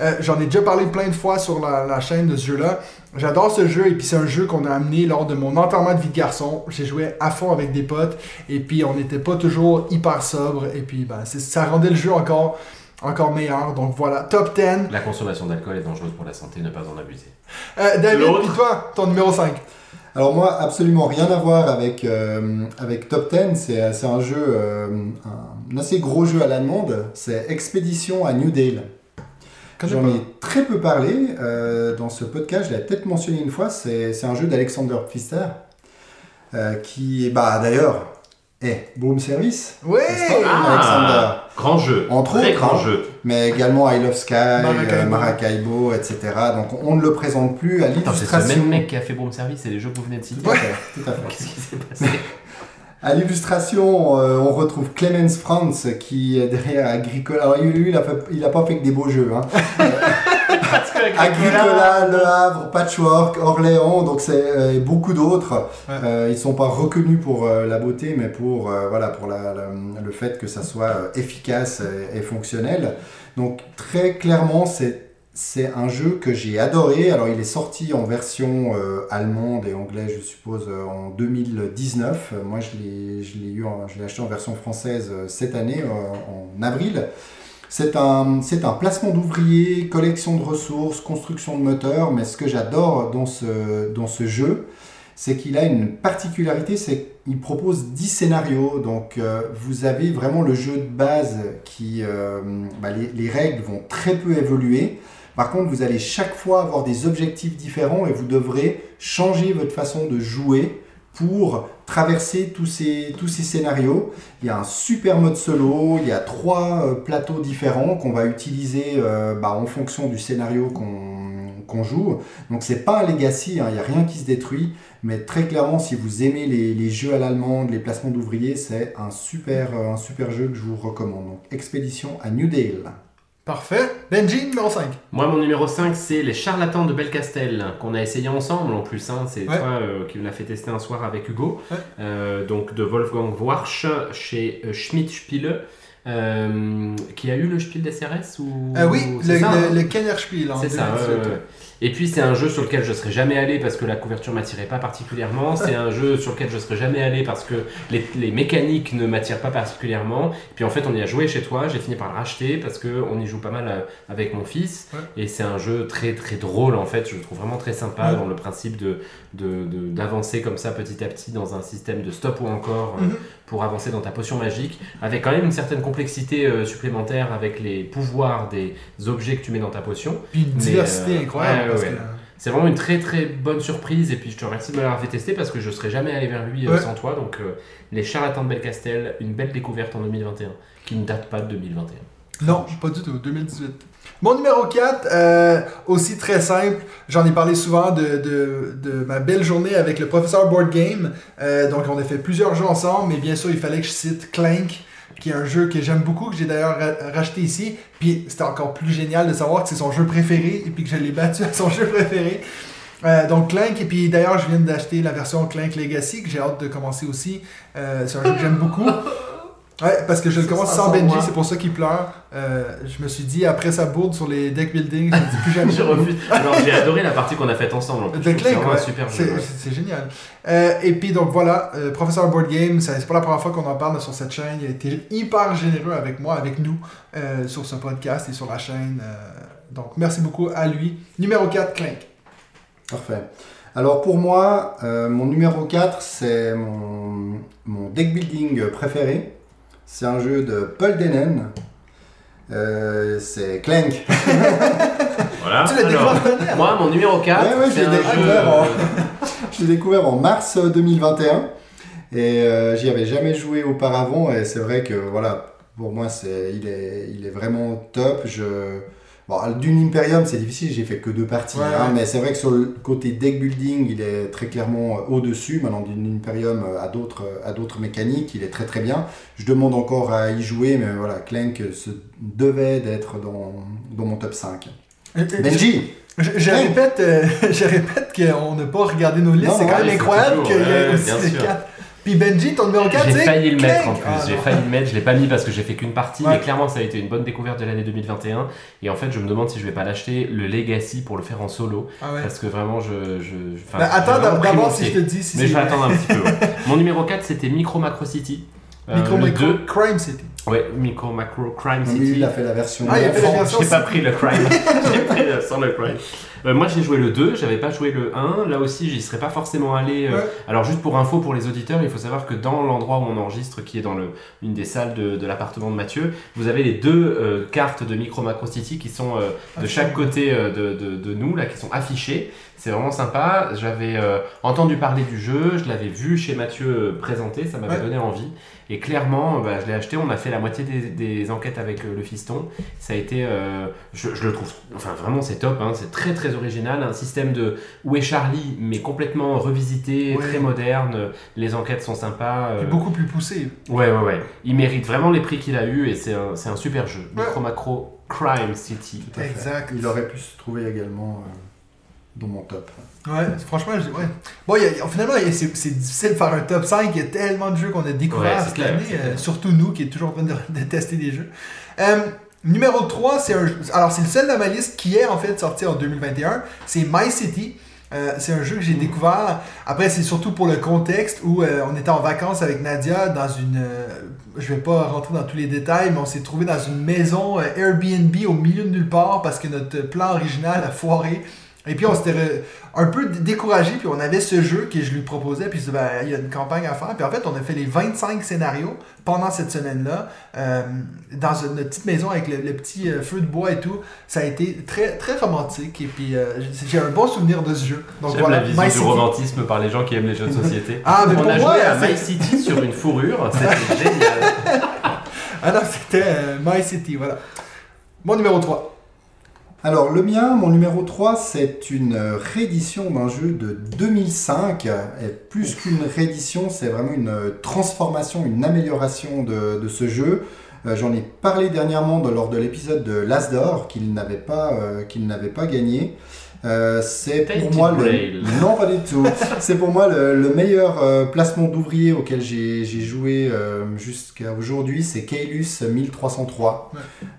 Euh, J'en ai déjà parlé plein de fois sur la, la chaîne de ce jeu-là. J'adore ce jeu et puis c'est un jeu qu'on a amené lors de mon enterrement de vie de garçon. J'ai joué à fond avec des potes et puis on n'était pas toujours hyper sobre et puis ben, ça rendait le jeu encore, encore meilleur. Donc voilà, Top 10. La consommation d'alcool est dangereuse pour la santé, ne pas en abuser. Euh, David, puis toi, ton numéro 5. Alors moi, absolument rien à voir avec, euh, avec Top 10. C'est c'est un jeu, euh, un assez gros jeu à l'allemande. C'est Expédition à New Dale. J'en ai très peu parlé euh, dans ce podcast. Je l'avais peut-être mentionné une fois. C'est un jeu d'Alexander Pfister. euh, qui, bah d'ailleurs, est Boom Service. Oui! Ah. Alexander? Grand jeu. Entre Très autres, grand hein. jeu. mais également I Love Sky, Maracaibo. euh, Maracaibo, etc. Donc on ne le présente plus à Attends, c'est ce l'illustration. même mec qui a fait Broom Service et les jeux que vous venez de citer. Tout à fait. Qu'est-ce qui s'est passé? À l'illustration, euh, on retrouve Clemens Franz qui est derrière Agricola. Alors lui, il a, fait- il a pas fait que des beaux jeux. Hein. Agricola, Le Havre, Patchwork, Orléans, donc c'est euh, et beaucoup d'autres. Ouais. Euh, ils sont pas reconnus pour euh, la beauté, mais pour euh, voilà pour la- la- le fait que ça soit euh, efficace et, et fonctionnel. Donc très clairement, c'est c'est un jeu que j'ai adoré. Alors il est sorti en version euh, allemande et anglaise, je suppose, euh, en 2019. Euh, Moi, je l'ai je l'ai eu, en- je l'ai acheté en version française euh, cette année, en avril. C'est un, c'est un placement d'ouvriers, collection de ressources, construction de moteurs, mais ce que j'adore dans ce, dans ce jeu, c'est qu'il a une particularité, c'est qu'il propose 10 scénarios. Donc vous avez vraiment le jeu de base qui... bah, les règles vont très peu évoluer. Par contre, vous allez chaque fois avoir des objectifs différents et vous devrez changer votre façon de jouer pour traverser tous ces, scénarios. Il y a un super mode solo, il y a trois euh, plateaux différents qu'on va utiliser euh, bah, en fonction du scénario qu'on joue. Donc c'est pas un legacy, hein, il n'y a rien qui se détruit, mais très clairement si vous aimez les, les jeux à l'allemande, les placements d'ouvriers, c'est un super, euh, un super jeu que je vous recommande. Donc Expédition à New Dale. Parfait. Benji, numéro 5. Moi, mon numéro 5, c'est Les Charlatans de Belcastel, qu'on a essayé ensemble en plus. Hein. C'est Ouais. toi euh, qui l'as fait tester un soir avec Hugo. Ouais. Euh, donc de Wolfgang Warsch chez euh, Schmidt Spiele. euh, qui a eu le Spiel des CRS ou... Euh, oui, le, ça, hein le, le Kennerspiel en C'est ça, 2018. ouais, ouais, ouais. Et puis c'est un jeu sur lequel je serais jamais allé parce que la couverture m'attirait pas particulièrement. C'est un jeu sur lequel je serais jamais allé parce que les, les mécaniques ne m'attirent pas particulièrement. Puis en fait, on y a joué chez toi. J'ai fini par le racheter parce que on y joue pas mal euh, avec mon fils. Ouais. Et c'est un jeu très très drôle en fait. Je le trouve vraiment très sympa Ouais. dans le principe de de- de- d'avancer comme ça petit à petit dans un système de stop ou encore euh, Mhm. Pour avancer dans ta potion magique, avec quand même une certaine complexité euh, supplémentaire avec les pouvoirs des objets que tu mets dans ta potion. Puis une diversité euh, incroyable. ouais. C'est vraiment une très très bonne surprise et puis je te remercie de me l'avoir fait tester parce que je serais jamais allé vers lui euh, sans toi. Donc les charlatans de Belcastel, une belle découverte en 2021 qui ne date pas de 2021. Non, pas du tout, 2018. Mon numéro 4, euh, aussi très simple, j'en ai parlé souvent de, ma belle journée avec le professeur Board Game. Euh, donc on a fait plusieurs jeux ensemble, mais bien sûr il fallait que je cite Clank, qui est un jeu que j'aime beaucoup, que j'ai d'ailleurs ra- racheté ici. Puis c'était encore plus génial de savoir que c'est son jeu préféré et puis que je l'ai battu à son jeu préféré. Euh, donc Clank, et puis d'ailleurs je viens d'acheter la version Clank Legacy que j'ai hâte de commencer aussi. C'est un jeu que j'aime beaucoup. Ouais, parce que je le commence sans Benji, c'est pour ça qu'il pleure. Euh, je me suis dit, après sa bourde sur les deck building, je me dis plus jamais. je refuse. Alors j'ai adoré la partie qu'on a faite ensemble. en c'est ouais. super C'est ouais. génial. Euh, et puis donc voilà, euh, Professeur Board Game, c'est pas la première fois qu'on en parle sur cette chaîne. Il a été hyper généreux avec moi, avec nous, euh, sur ce podcast et sur la chaîne. euh, donc merci beaucoup à lui. Numéro 4, Clank. Parfait. Alors pour moi, euh, mon numéro 4, c'est mon, mon deck building préféré. C'est un jeu de Paul Dennen. Euh, c'est Clank. Voilà. Tu l'as découvert moi, mon numéro 4, Ouais, ouais, je l'ai découvert jeu. en- découvert mars 2021 et euh, j'y avais jamais joué auparavant et c'est vrai que voilà, pour moi c'est il est il est vraiment top. Je bon, d'une Imperium c'est difficile, j'ai fait que deux parties, Ouais, hein, ouais. mais c'est vrai que sur le côté deck building il est très clairement au dessus. Maintenant d'une Imperium à d'autres à d'autres mécaniques, il est très très bien. Je demande encore à y jouer, mais voilà, Clank se devait d'être dans dans mon top 5. Benji. Je, répète, euh, je répète qu'on n'a pas regardé nos listes. C'est quand même incroyable qu'il y ait aussi sûr. quatre. Puis Benji, ton numéro 4, J'ai failli le mettre en plus, Ah, j'ai failli le mettre, je l'ai pas mis parce que j'ai fait qu'une partie, Ouais. mais clairement ça a été une bonne découverte de l'année 2021. Et en fait, je me demande si je vais pas l'acheter le Legacy pour le faire en solo, Ah ouais. parce que vraiment, je. j'ai attends d'abord si je te dis si Mais je vais attendre un petit peu. ouais. Mon numéro 4, c'était Micro Macro City. Euh, Micro le Micro 2, Crime City. ouais, Micro Macro Crime Lui, City. il a fait la version. Ah, il a fait la version- J'ai pas pris le crime, j'ai pris euh, sans le crime. Euh, moi j'ai joué le 2, j'avais pas joué le 1. Là aussi, j'y serais pas forcément allé. euh, Ouais. Alors, juste pour info pour les auditeurs, il faut savoir que dans l'endroit où on enregistre, qui est dans le, une des salles de, de l'appartement de Mathieu, vous avez les deux euh, cartes de Micro Macro City qui sont de Ah, chaque côté de, de- de nous, là, qui sont affichées. C'est vraiment sympa. J'avais entendu parler du jeu, je l'avais vu chez Mathieu présenter, ça m'avait Ouais. donné envie. Et clairement, bah, je l'ai acheté, on a fait la moitié des, des enquêtes avec le fiston. Ça a été, je, je le trouve, enfin vraiment c'est top, hein, c'est très très original, un système de Où est Charlie, mais complètement revisité, Ouais. très moderne, les enquêtes sont sympas. euh, Puis beaucoup plus poussé. Ouais, ouais, ouais, il mérite vraiment les prix qu'il a eu et c'est un, c'est un super jeu. Ouais. Micro Macro Crime City. Tout à fait. Exact. Il aurait pu se trouver également euh, dans mon top. Ouais, franchement, je, ouais. Bon, il y a- finalement, il y a- c'est c'est difficile de faire un top 5. Il y a tellement de jeux qu'on a Ouais, c'est cette clair, année, euh, surtout nous qui est toujours en train de, de tester des jeux. Euh, numéro 3, c'est un alors c'est le seul de ma liste qui est en fait sorti en 2021. C'est My City. Euh, c'est un jeu que j'ai Mm. découvert. Après, c'est surtout pour le contexte où euh, on était en vacances avec Nadia dans une. euh, je vais pas rentrer dans tous les détails, mais on s'est trouvé dans une maison euh, Airbnb au milieu de nulle part parce que notre plan original a foiré. Et puis on s'était un peu découragé, puis on avait ce jeu que je lui proposais, puis je disais, ben, il y a une campagne à faire. Puis en fait, on a fait les 25 scénarios pendant cette semaine-là, euh, dans une, notre petite maison avec le, le petit euh, feu de bois et tout. Ça a été très, très romantique, et puis euh, j'ai- un bon souvenir de ce jeu. Donc J'aime voilà, la vision My du City. romantisme par les gens qui aiment les jeux de société. Ah, mais on pour a moi, joué à My City sur une fourrure, c'était génial. Ah non, c'était My City, voilà. Mon numéro 3. Alors le mien, mon numéro 3, c'est une euh, réédition d'un jeu de 2005. Et plus qu'une réédition, c'est vraiment une euh, transformation, une amélioration de, de ce jeu. Euh, J'en ai parlé dernièrement lors de l'épisode de l'As d'Or qu'il n'avait pas, euh, qu'il n'avait pas gagné. Euh, c'est pour moi le... Non pas du tout. c'est pour moi le, le meilleur euh, placement d'ouvrier auquel j'ai joué euh, jusqu'à aujourd'hui. C'est Kaelus 1303.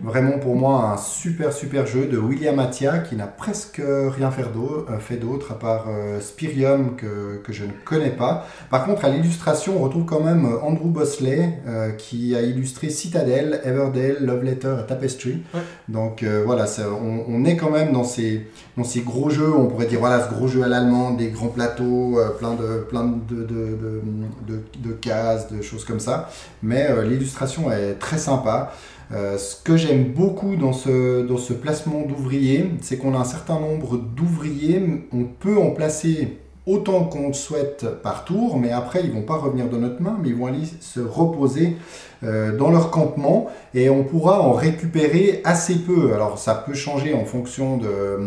Vraiment pour moi un super super jeu de William Attia qui n'a presque rien fait d'au- fait d'autre à part Spirium que, que je ne connais pas. Par contre à l'illustration on retrouve quand même Andrew Bosley qui a illustré Citadel, Everdale, Love Letter et Tapestry. Ouais. Donc voilà, on est quand même dans ces, dans ces gros jeux, on pourrait dire voilà ce gros jeu à l'allemande, des grands plateaux, euh, plein, de, plein de- de cases, de choses comme ça. Mais euh, l'illustration est très sympa. Euh, ce que j'aime beaucoup dans ce, dans ce placement d'ouvriers, c'est qu'on a un certain nombre d'ouvriers. On peut en placer autant qu'on le souhaite par tour, mais après ils vont pas revenir de notre main, mais ils vont aller se reposer euh, dans leur campement et on pourra en récupérer assez peu. Alors ça peut changer en fonction de,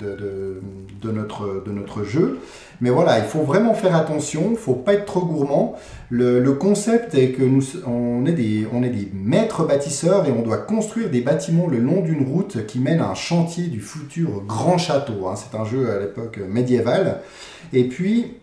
de, notre, de notre jeu, mais voilà, il faut vraiment faire attention, faut pas être trop gourmand. Le, le concept est que nous on est, des, on est des maîtres bâtisseurs et on doit construire des bâtiments le long d'une route qui mène à un chantier du futur grand château. hein. C'est un jeu à l'époque médiévale. Et puis,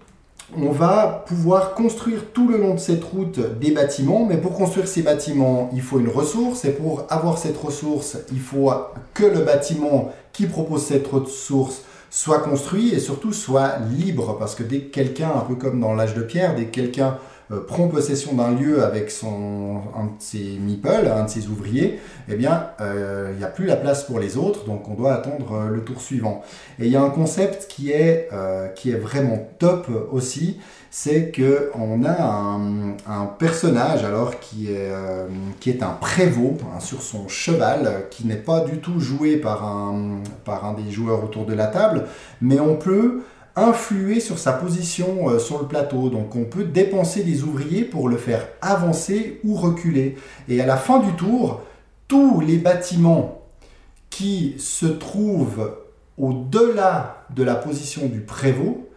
on va pouvoir construire tout le long de cette route des bâtiments, mais pour construire ces bâtiments, il faut une ressource, et pour avoir cette ressource, il faut que le bâtiment qui propose cette ressource soit construit et surtout soit libre, parce que dès que quelqu'un, un peu comme dans l'âge de pierre, dès que quelqu'un prend possession d'un lieu avec son, un de ses meeples, un de ses ouvriers, eh bien, euh, il n'y a plus la place pour les autres, donc on doit attendre euh, le tour suivant. Et il y a un concept qui est, euh, qui est vraiment top aussi, c'est que on a un, personnage alors qui est, euh, qui est un prévôt hein, sur son cheval, euh, qui n'est pas du tout joué par un, par un des joueurs autour de la table, mais on peut influer sur sa position euh, sur le plateau. Donc on peut dépenser des ouvriers pour le faire avancer ou reculer. Et à la fin du tour, tous les bâtiments qui se trouvent au-delà de la position du prévôt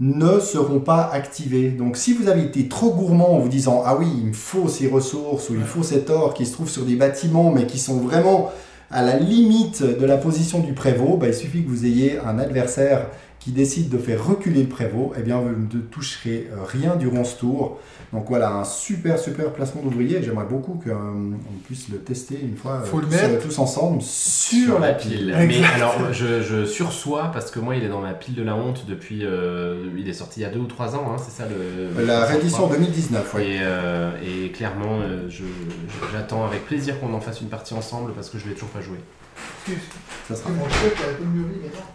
ne seront pas activés. Donc si vous avez été trop gourmand en vous disant ah oui, il me faut ces ressources ou il me faut cet or qui se trouve sur des bâtiments mais qui sont vraiment à la limite de la position du prévôt, bah, il suffit que vous ayez un adversaire qui décide de faire reculer le prévôt, eh bien, vous ne toucherez euh, rien durant ce tour. Donc voilà, un super, super placement d'ouvrier. J'aimerais beaucoup qu'on puisse le tester une fois Faut le tous, mettre euh, tous ensemble sur, la pile. Mais Exact. alors, je, je sursois parce que moi, il est dans ma pile de la honte depuis. euh, il est sorti il y a deux ou trois ans, hein, c'est ça le. La réédition 2019, oui. Et, euh, et clairement, euh, j'attends avec plaisir qu'on en fasse une partie ensemble parce que je l'ai toujours pas joué. Ça sera maintenant.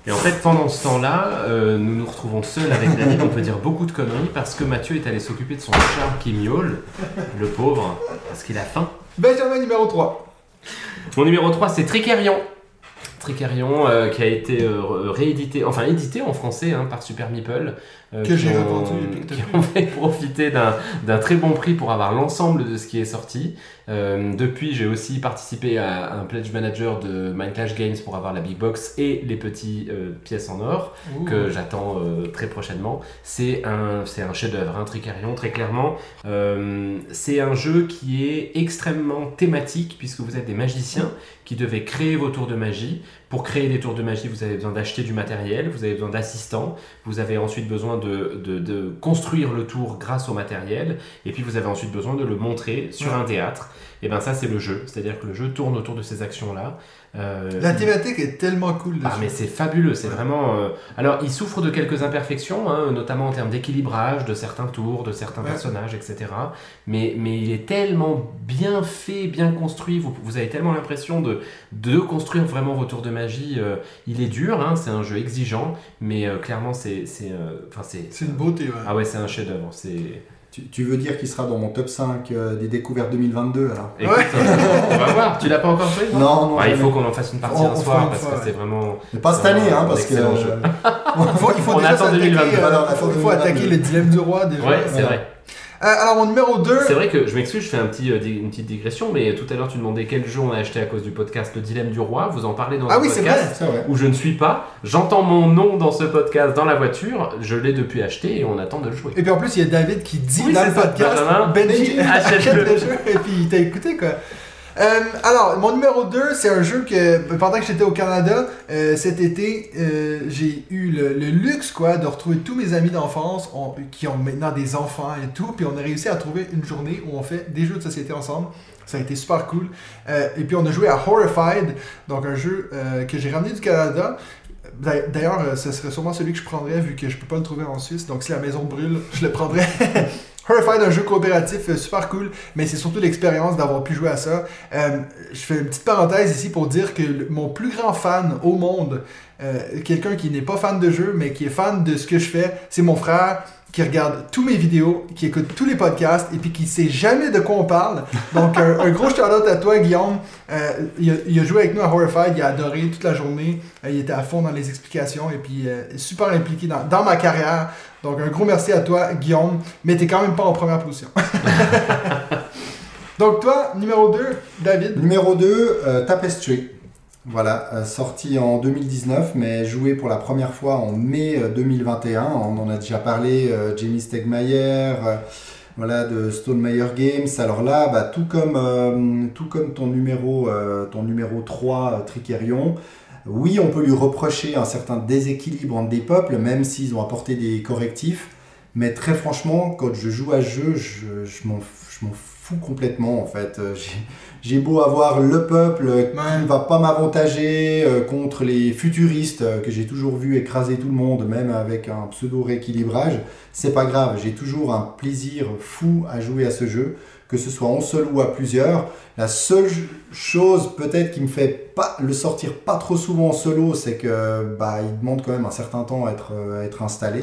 Et en fait, pendant ce temps-là, euh, nous nous retrouvons seuls avec David. On peut dire beaucoup de conneries parce que Mathieu est allé s'occuper de son chat qui miaule, le pauvre, parce qu'il a faim. Benjamin numéro 3. Mon numéro 3, c'est Tricarion. Tricarion euh, qui a été euh, réédité, enfin édité en français hein, par Super Meeple. Euh, Que j'ai t'as Qui ont fait profiter d'un très bon prix pour avoir l'ensemble de ce qui est sorti. Euh, depuis, j'ai aussi participé à un pledge manager de Minecraft Games pour avoir la big box et les petits euh, pièces en or que j'attends très prochainement. C'est un, un chef-d'œuvre, un Tricarion, très clairement. C'est un jeu qui est extrêmement thématique, puisque vous êtes des magiciens qui devez créer vos tours de magie. Pour créer des tours de magie, vous avez besoin d'acheter du matériel, vous avez besoin d'assistants, vous avez ensuite besoin de, de- de construire le tour grâce au matériel, et puis vous avez ensuite besoin de le montrer sur Ouais. un théâtre. Et bien ça, c'est le jeu. C'est-à-dire que le jeu tourne autour de ces actions-là. Euh, La thématique est tellement cool. ah mais c'est fabuleux, c'est vraiment... euh, Alors il souffre de quelques imperfections, hein, notamment en termes d'équilibrage de certains tours, de certains Ouais. personnages, etc. Mais, mais il est tellement bien fait, bien construit, vous, vous avez tellement l'impression de, de construire vraiment vos tours de magie. euh, il est dur, hein, c'est un jeu exigeant, mais clairement c'est... c'est, Enfin c'est... C'est une beauté, ouais. Ah ouais, c'est un chef-d'œuvre. C'est... Tu, tu veux dire qu'il sera dans mon top 5 euh, des découvertes 2022 alors Écoute, euh, on va voir. Tu l'as pas encore joué Non, non, Ouais, il jamais. faut qu'on en fasse une partie On- un on soir parce fois, que ouais. c'est vraiment. Mais pas cette année, hein, parce que. jeu. Il faut, il faut On déjà attend s'attaquer, 2022. euh, Voilà, on attend il faut 2022. attaquer le dilemme du roi déjà. Ouais, c'est Voilà. vrai. Euh, alors mon numéro 2. C'est vrai que je m'excuse, je fais un petit, euh, une petite digression, mais tout à l'heure tu demandais quel jeu on a acheté à cause du podcast Le Dilemme du Roi. Vous en parlez dans Ah un oui, podcast vrai. Vrai. où je ne suis pas. J'entends mon nom dans ce podcast dans la voiture. Je l'ai depuis acheté et on attend de le jouer. Et puis en plus, il y a David qui dit Oui, dans le ça, podcast. Benji, achète achète-le. le jeu. Et puis il t'a écouté quoi. Euh, alors, mon numéro 2, c'est un jeu que pendant que j'étais au Canada, euh, cet été, euh, j'ai eu le, luxe quoi, de retrouver tous mes amis d'enfance qui ont maintenant des enfants et tout. Puis on a réussi à trouver une journée où on fait des jeux de société ensemble. Ça a été super cool. Et puis on a joué à Horrified, donc un jeu que j'ai ramené du Canada. D'a- D'ailleurs, ce serait sûrement celui que je prendrais vu que je peux pas le trouver en Suisse. Donc si la maison brûle, je le prendrais. Horrified, un jeu coopératif euh, super cool, mais c'est surtout l'expérience d'avoir pu jouer à ça. Euh, je fais une petite parenthèse ici pour dire que mon plus grand fan au monde, euh, quelqu'un qui n'est pas fan de jeu, mais qui est fan de ce que je fais, c'est mon frère qui regarde tous mes vidéos, qui écoute tous les podcasts et puis qui sait jamais de quoi on parle. Donc un, gros shout-out à toi Guillaume. Il, a, joué avec nous à Horrified, il a adoré toute la journée. Il était à fond dans les explications et puis super impliqué dans ma carrière. Donc un gros merci à toi Guillaume, mais t'es quand même pas en première position. Donc toi, numéro 2, David? Numéro 2, euh, Tapestry. Voilà, euh, sorti en 2019, mais joué pour la première fois en mai euh, 2021. On en a déjà parlé, euh, Jamie Stegmaier, euh, voilà, de Stone Meyer Games. Alors là, bah, tout, comme, euh, tout comme ton numéro, euh, ton numéro 3, euh, Tricerion, oui, on peut lui reprocher un certain déséquilibre entre des peuples, même s'ils ont apporté des correctifs. Mais très franchement, quand je joue à ce jeu, je, je m'en je m'en fous complètement en fait. J'ai- beau avoir le peuple qui ne va pas m'avantager euh, contre les futuristes euh, que j'ai toujours vu écraser tout le monde, même avec un pseudo rééquilibrage, c'est pas grave. J'ai toujours un plaisir fou à jouer à ce jeu, que ce soit en seul ou à plusieurs. La seule chose peut-être qui me fait pas le sortir pas trop souvent en solo, c'est que bah il demande quand même un certain temps à être, euh, à être installé.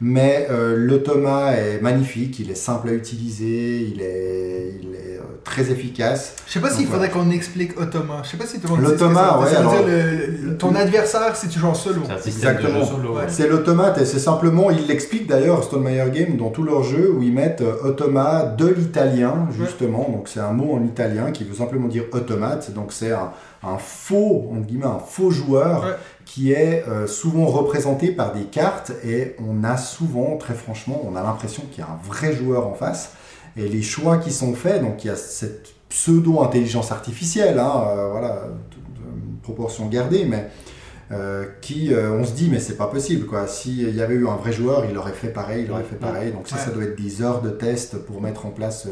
Mais euh, l'automa est magnifique, il est simple à utiliser, il est, il est très efficace. Je sais pas s'il faudrait qu'on explique Automa. Je sais pas si tout le monde L'automa, ouais, alors- le- le- ton adversaire si tu joues en solo. Exactement. C'est l'automate et c'est simplement, ils l'expliquent d'ailleurs, Stone Meyer Game, dans tous leurs jeux où ils mettent euh, automa de l'italien, justement. Donc c'est un mot en italien qui veut simplement dire automate. Donc c'est un, un faux, entre guillemets, un faux joueur Ouais. qui est euh, souvent représenté par des cartes et on a souvent, très franchement, on a l'impression qu'il y a un vrai joueur en face. Et les choix qui sont faits, donc il y a cette pseudo-intelligence artificielle, hein, euh, voilà, euh, proportion gardée, mais euh, qui, euh, on se dit, mais c'est pas possible, quoi. S'il y avait eu un vrai joueur, il aurait fait pareil, il aurait fait pareil. Donc ça, Ouais. ça doit être des heures de test pour mettre en place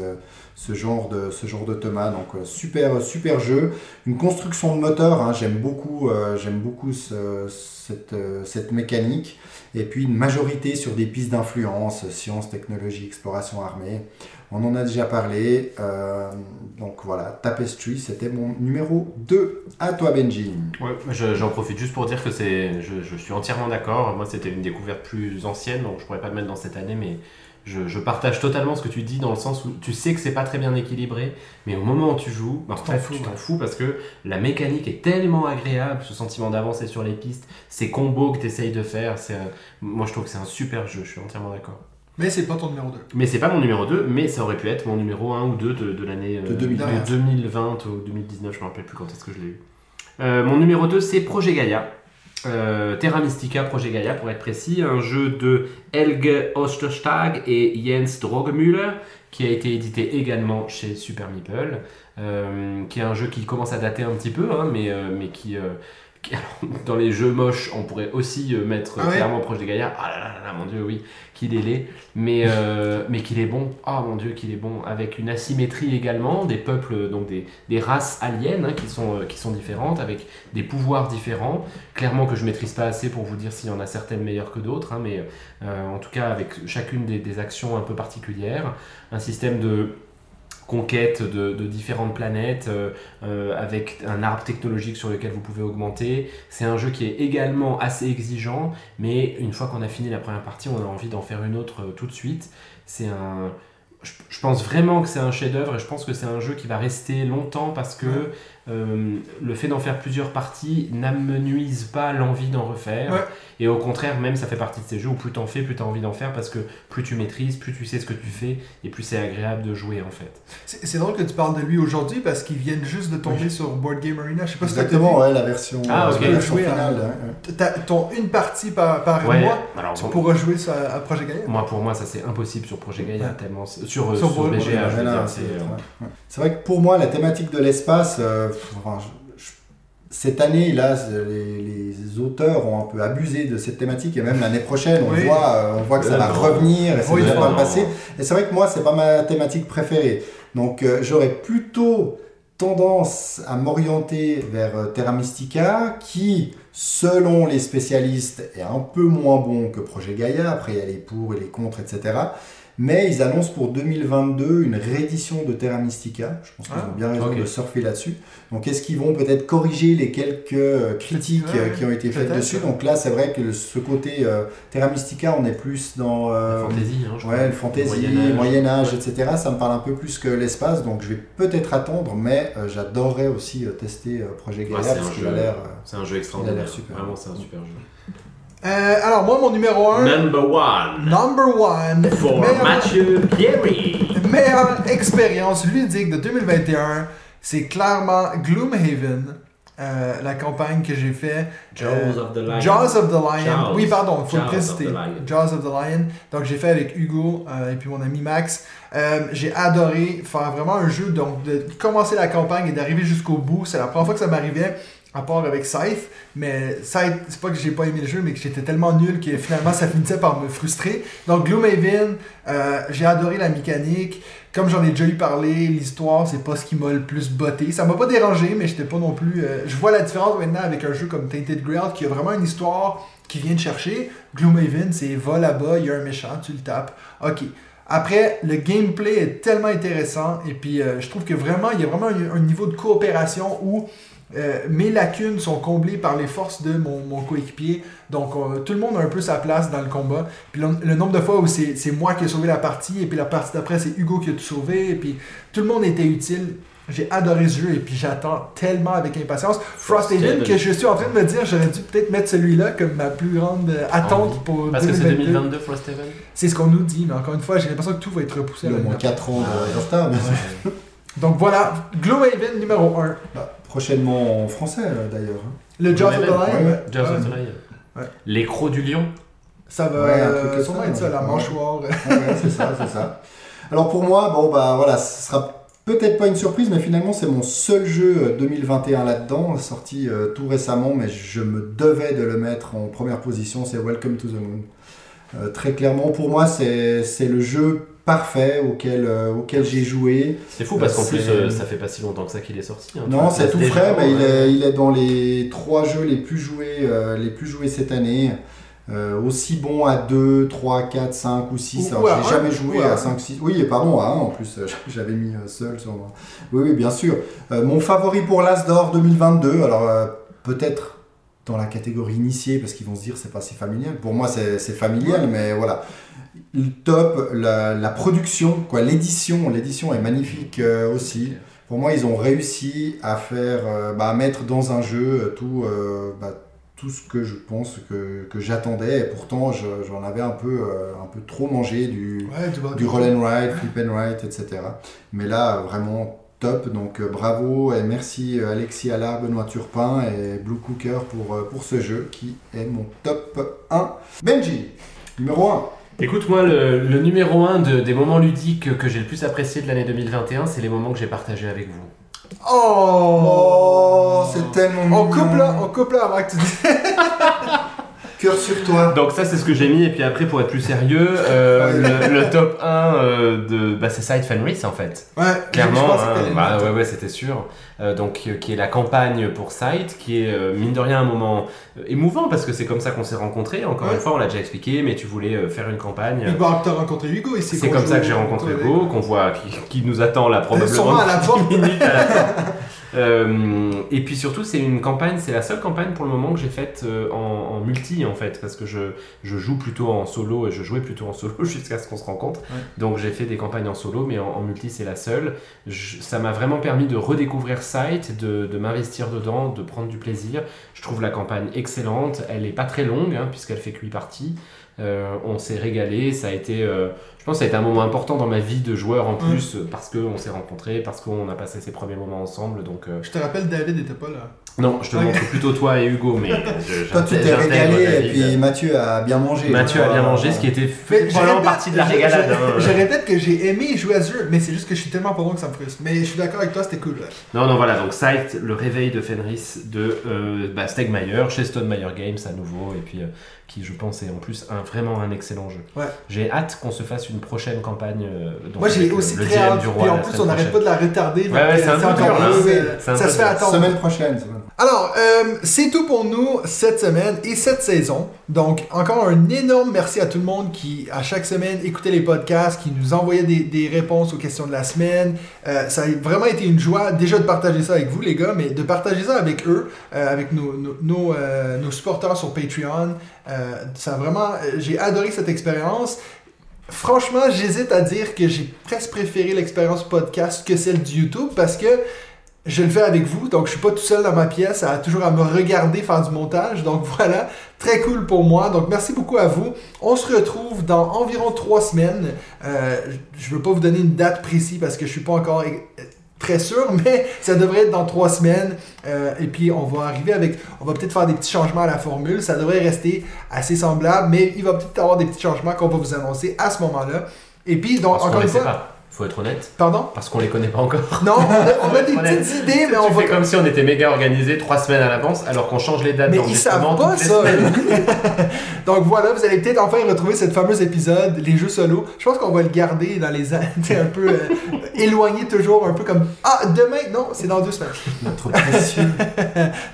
ce genre de ce genre de Thomas. Donc super super jeu, une construction de moteur. hein, j'aime beaucoup j'aime beaucoup ce- cette cette mécanique. Et puis une majorité sur des pistes d'influence, sciences, technologie, exploration armée. On en a déjà parlé. euh, donc voilà, Tapestry, c'était mon numéro 2. À toi Benji. Ouais, je- j'en profite juste pour dire que c'est, je, je suis entièrement d'accord. Moi, c'était une découverte plus ancienne, donc je pourrais pas le mettre dans cette année, mais je, je partage totalement ce que tu dis dans le sens où tu sais que c'est pas très bien équilibré, mais au moment où tu joues, bah, en Tu t'en fait, fous, tu t'en ouais. fous parce que la mécanique est tellement agréable, ce sentiment d'avancer sur les pistes, ces combos que tu essayes de faire, c'est, un- moi je trouve que c'est un super jeu, je suis entièrement d'accord. Mais c'est pas ton numéro 2. Mais c'est pas mon numéro 2, mais ça aurait pu être mon numéro 1 ou 2 de, de l'année euh, De 2020. de 2020 ou 2019, je me rappelle plus quand est-ce que je l'ai eu. Euh, mon numéro 2, c'est Projet Gaia. Euh, Terra Mystica Projet Gaia, pour être précis, un jeu de Helge Osterstag et Jens Drogemüller, qui a été édité également chez Super Meeple, euh, qui est un jeu qui commence à dater un petit peu, hein, mais, euh, mais qui, euh, qui- dans les jeux moches, on pourrait aussi euh, mettre Ah ouais clairement Projet Gaia. Ah là là là là, mon dieu, oui, qu'il est laid, mais, euh, mais qu'il est bon. Ah mon dieu, qu'il est bon, avec une asymétrie également, des peuples, donc des, des races aliens hein, qui, sont, euh, qui sont différentes, avec des pouvoirs différents. Clairement que je maîtrise pas assez pour vous dire s'il y en a certaines meilleures que d'autres, hein, mais euh, en tout cas avec chacune des, des actions un peu particulières. Un système de conquête de, différentes planètes euh, euh, avec un arbre technologique sur lequel vous pouvez augmenter. C'est un jeu qui est également assez exigeant, mais une fois qu'on a fini la première partie, on a envie d'en faire une autre euh, tout de suite. C'est un... Je, pense vraiment que c'est un chef-d'œuvre et je pense que c'est un jeu qui va rester longtemps parce que. Euh, le fait d'en faire plusieurs parties n'amenuise pas l'envie d'en refaire. Ouais. Et au contraire, même ça fait partie de ces jeux où plus t'en fais, plus t'as envie d'en faire parce que plus tu maîtrises, plus tu sais ce que tu fais et plus c'est agréable de jouer en fait. C'est drôle que tu parles de lui aujourd'hui parce qu'il vient juste de tomber sur Board Game Arena. Je sais pas Exactement, ouais, la version, Ah, euh, ok. la version finale. ton une partie par, par Ouais, mois. alors Tu bon, pourras jouer ça à Projet Gaia. moi pour moi ça c'est impossible sur Projet Gaia Ouais. tellement sur, Sur sur, BGA, Ouais, je veux là, dire, c'est c'est, euh. C'est vrai que pour moi, la thématique de l'espace, euh, enfin, je- je- cette année, là, les, les auteurs ont un peu abusé de cette thématique et même l'année prochaine, on, Oui. voit, euh, on voit que ça va revenir et c'est Oui, déjà pas le passé. Et c'est vrai que moi, c'est pas ma thématique préférée. Donc, euh, j'aurais plutôt tendance à m'orienter vers euh, Terra Mystica, qui, selon les spécialistes, est un peu moins bon que Projet Gaia. Après, il y a les pour et les contre, etc. Mais ils annoncent pour 2022 une réédition de Terra Mystica. Je pense qu'ils Ah, ont bien raison de surfer là-dessus. Donc, est-ce qu'ils vont peut-être corriger les quelques euh, critiques Ouais, euh, qui ont été faites dessus? Donc là, c'est vrai que le- ce côté euh, Terra Mystica, on est plus dans... euh, fantasy, hein, je Ouais, crois. le fantasy, Moyen-Âge. Moyen-Âge, Ouais. etc. Ça me parle un peu plus que l'espace, donc je vais peut-être attendre, mais euh, j'adorerais aussi tester euh, Projet Gaia parce qu'il a l'air. euh, C'est un jeu extraordinaire. Il a l'air super. Vraiment, c'est un super jeu. Euh, alors, moi, mon numéro 1, Number one number one, for meilleure, Mathieu Pierry. meilleure expérience ludique de 2021, c'est clairement Gloomhaven, euh, la campagne que j'ai fait. Jaws of the Lion. Jaws of the Lion. Jaws. Oui, pardon, il faut le Jaws préciser. the Lion. Jaws of the Lion. Donc, j'ai fait avec Hugo euh, et puis mon ami Max. Euh, j'ai adoré faire vraiment un jeu, donc de commencer la campagne et d'arriver jusqu'au bout. C'est la première fois que ça m'arrivait, à avec Scythe. Mais Scythe, c'est pas que j'ai pas aimé le jeu, mais que j'étais tellement nul que finalement ça finissait par me frustrer. Donc, Gloomhaven, euh, j'ai adoré la mécanique. Comme j'en ai déjà eu parlé, l'histoire, c'est pas ce qui m'a le plus botté. Ça m'a pas dérangé, mais j'étais pas non plus. euh, je vois la différence maintenant avec un jeu comme Tainted Grail qui a vraiment une histoire qui vient de chercher. Gloomhaven, c'est va là-bas, il y a un méchant, tu le tapes. Ok. Après, le gameplay est tellement intéressant et puis euh, je trouve que vraiment, il y a vraiment un niveau de coopération où euh, mes lacunes sont comblées par les forces de mon, mon coéquipier. Donc, euh, tout le monde a un peu sa place dans le combat. Puis le, le nombre de fois où c'est c'est moi qui ai sauvé la partie, et puis la partie d'après, c'est Hugo qui a tout sauvé, et puis tout le monde était utile. J'ai adoré ce jeu, et puis j'attends tellement avec impatience. Frosthaven, que je suis en train de me dire, j'aurais dû peut-être mettre celui-là comme ma plus grande euh, attente pour Parce que c'est 2022. 2022 Frosthaven. C'est ce qu'on nous dit, mais encore une fois, j'ai l'impression que tout va être repoussé à Il y a au moins 4 ans Ah de retard. Donc voilà, Gloomhaven numéro 1. Bah, prochainement en français euh, d'ailleurs. hein. Le Jaws of the Lion. ouais, ouais. Jaws of the Lion. Ouais. Les crocs du lion. Ça va Ouais, un euh, truc sûrement ça, être ça, la ouais. mâchoire. Ouais, ouais, c'est ça, c'est ça. Alors pour moi, bon bah voilà, ce sera peut-être pas une surprise, mais finalement c'est mon seul jeu euh, 2021 là-dedans, sorti euh, tout récemment, mais je me devais de le mettre en première position, c'est Welcome to the Moon. Euh, très clairement, pour moi, c'est c'est le jeu parfait auquel, euh, auquel j'ai joué. C'est fou parce qu'en C'est- plus, euh, ça fait pas si longtemps que ça qu'il est sorti. hein. Non, c'est tout frais, mais il euh, est, il est dans les trois jeux les plus joués, euh, les plus joués cette année. Euh, aussi bon à 2, 3, 4, 5 ou 6. Ou- Alors, ou à j'ai jamais joué ou à à un. 5, 6. Oui, et pardon, à 1 en plus. euh, J'avais mis euh, seul sur moi. Oui, oui, bien sûr. Euh, mon favori pour l'As d'Or 2022, alors euh, peut-être dans la catégorie initiée, parce qu'ils vont se dire c'est pas si familial. Pour moi, c'est c'est familial, mais voilà. Le top, la, la production, quoi, l'édition, l'édition est magnifique euh, aussi. Pour moi, ils ont réussi à faire, euh, bah, à mettre dans un jeu euh, tout, euh, bah, tout ce que je pense que, que j'attendais. Et pourtant, je- j'en avais un peu, un peu trop mangé du, Ouais, du, du roll and ride, flip and ride, etc. Mais là, vraiment top. Donc bravo et merci Alexis Allard, Benoît Turpin et Blue Cooker pour, pour ce jeu qui est mon top 1. Benji, numéro 1. Écoute, moi, le, le numéro 1 des moments ludiques que j'ai le plus apprécié de l'année 2021, c'est les moments que j'ai partagés avec vous. Oh, Oh, c'est tellement On mignon. coupe là, on Cœur sur toi. Donc ça, c'est ce que j'ai mis. Et puis après, pour être plus sérieux, euh, le, le top 1 euh, de, bah, c'est Side Fenris en fait. Ouais, Clairement, je pensais hein, que bah, ouais, ouais, c'était sûr. Euh, donc, qui est la campagne pour Site, qui est mine de rien un moment émouvant parce que c'est comme ça qu'on s'est rencontrés. Encore Ouais. une fois, on l'a déjà expliqué, mais tu voulais faire une campagne. Hugo, t'as rencontré Hugo ici. C'est comme ça que j'ai rencontré Hugo, qu'on voit, qui, qui nous attend là probablement à la porte. 10 minutes à la porte. Euh, et puis surtout, c'est une campagne, c'est la seule campagne pour le moment que j'ai faite euh, en, en multi en fait, parce que je, je joue plutôt en solo et je jouais plutôt en solo jusqu'à ce qu'on se rencontre. Ouais. Donc j'ai fait des campagnes en solo, mais en, en multi c'est la seule. Je- ça m'a vraiment permis de redécouvrir Sight, de, de m'investir dedans, de prendre du plaisir. Je trouve la campagne excellente. Elle est pas très longue hein, puisqu'elle fait que 8 parties. Euh, on s'est régalé, ça a été, euh, pense, que ça a été un moment important dans ma vie de joueur en Mm. plus euh, parce qu'on s'est rencontrés, parce qu'on a passé ces premiers moments ensemble. Donc euh, Je te rappelle, David était pas là. non, je te montre plutôt toi et Hugo, mais je- Toi, tu t'es régalé et puis Mathieu a bien mangé. Mathieu a bien mangé, ce qui était probablement partie de la régalade. Je, hein. je répète que j'ai aimé jouer à ce jeu, mais c'est juste que je suis tellement pas bon que ça me frustre. Mais je suis d'accord avec toi, c'était cool. Non, non, voilà, donc Sight, le réveil de Fenris de euh, bah, Stegmaier, chez Stone Meyer Games à nouveau, et puis euh, qui, je pense, est en plus un, vraiment un excellent jeu. Ouais. J'ai hâte qu'on se fasse une prochaine campagne. euh, donc Moi j'ai euh, aussi le très hâte. Puis en plus, on n'arrête pas de la retarder. Ouais, ouais, donc, c'est un peu encore dur, là. plus, C'est- c'est un Ça se fait attendre. Semaine prochaine. semaine. Alors, euh, c'est tout pour nous cette semaine et cette saison. Donc, encore un énorme merci à tout le monde qui, à chaque semaine, écoutait les podcasts, qui nous envoyait des, des réponses aux questions de la semaine. Euh, ça a vraiment été une joie, déjà de partager ça avec vous, les gars, mais de partager ça avec eux, euh, avec nos, nos, nos, euh, nos supporters sur Patreon. Euh, ça a vraiment, j'ai adoré cette expérience. Franchement, j'hésite à dire que j'ai presque préféré l'expérience podcast que celle du YouTube parce que je le fais avec vous, donc je suis pas tout seul dans ma pièce, à toujours à me regarder faire du montage. Donc voilà, très cool pour moi. Donc merci beaucoup à vous. On se retrouve dans environ trois semaines. Euh, je veux pas vous donner une date précise parce que je suis pas encore très sûr, mais ça devrait être dans trois semaines. Euh, et puis on va arriver avec, on va peut-être faire des petits changements à la formule. Ça devrait rester assez semblable, mais il va peut-être avoir des petits changements qu'on va vous annoncer à ce moment-là. Et puis donc Parce encore ne une fois, pas, faut être honnête, pardon. parce qu'on les connaît pas encore. Non, on a, on a des petites idées, mais on va comme si on était méga organisé trois semaines à l'avance, alors qu'on change les dates Mais ils savent pas ça. Donc voilà, vous allez peut-être enfin retrouver cette fameuse épisode, les jeux solo. Je pense qu'on va le garder dans les années un peu euh, éloigné toujours, un peu comme ah demain non, c'est dans deux semaines. Notre précieux.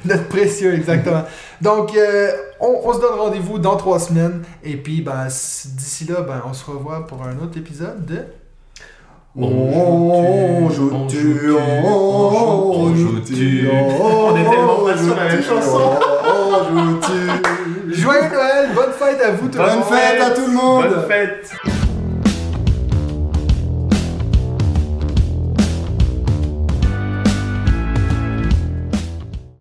Notre précieux exactement. Donc euh, on, on se donne rendez-vous dans trois semaines et puis ben d'ici là ben on se revoit pour un autre épisode de On joue on tu, joue-tu, on joue On est tellement pas sur la même chanson. On joue. Joyeux Noël, bonne fête à vous tout le Bonne monde. fête à tout le monde. Bonne fête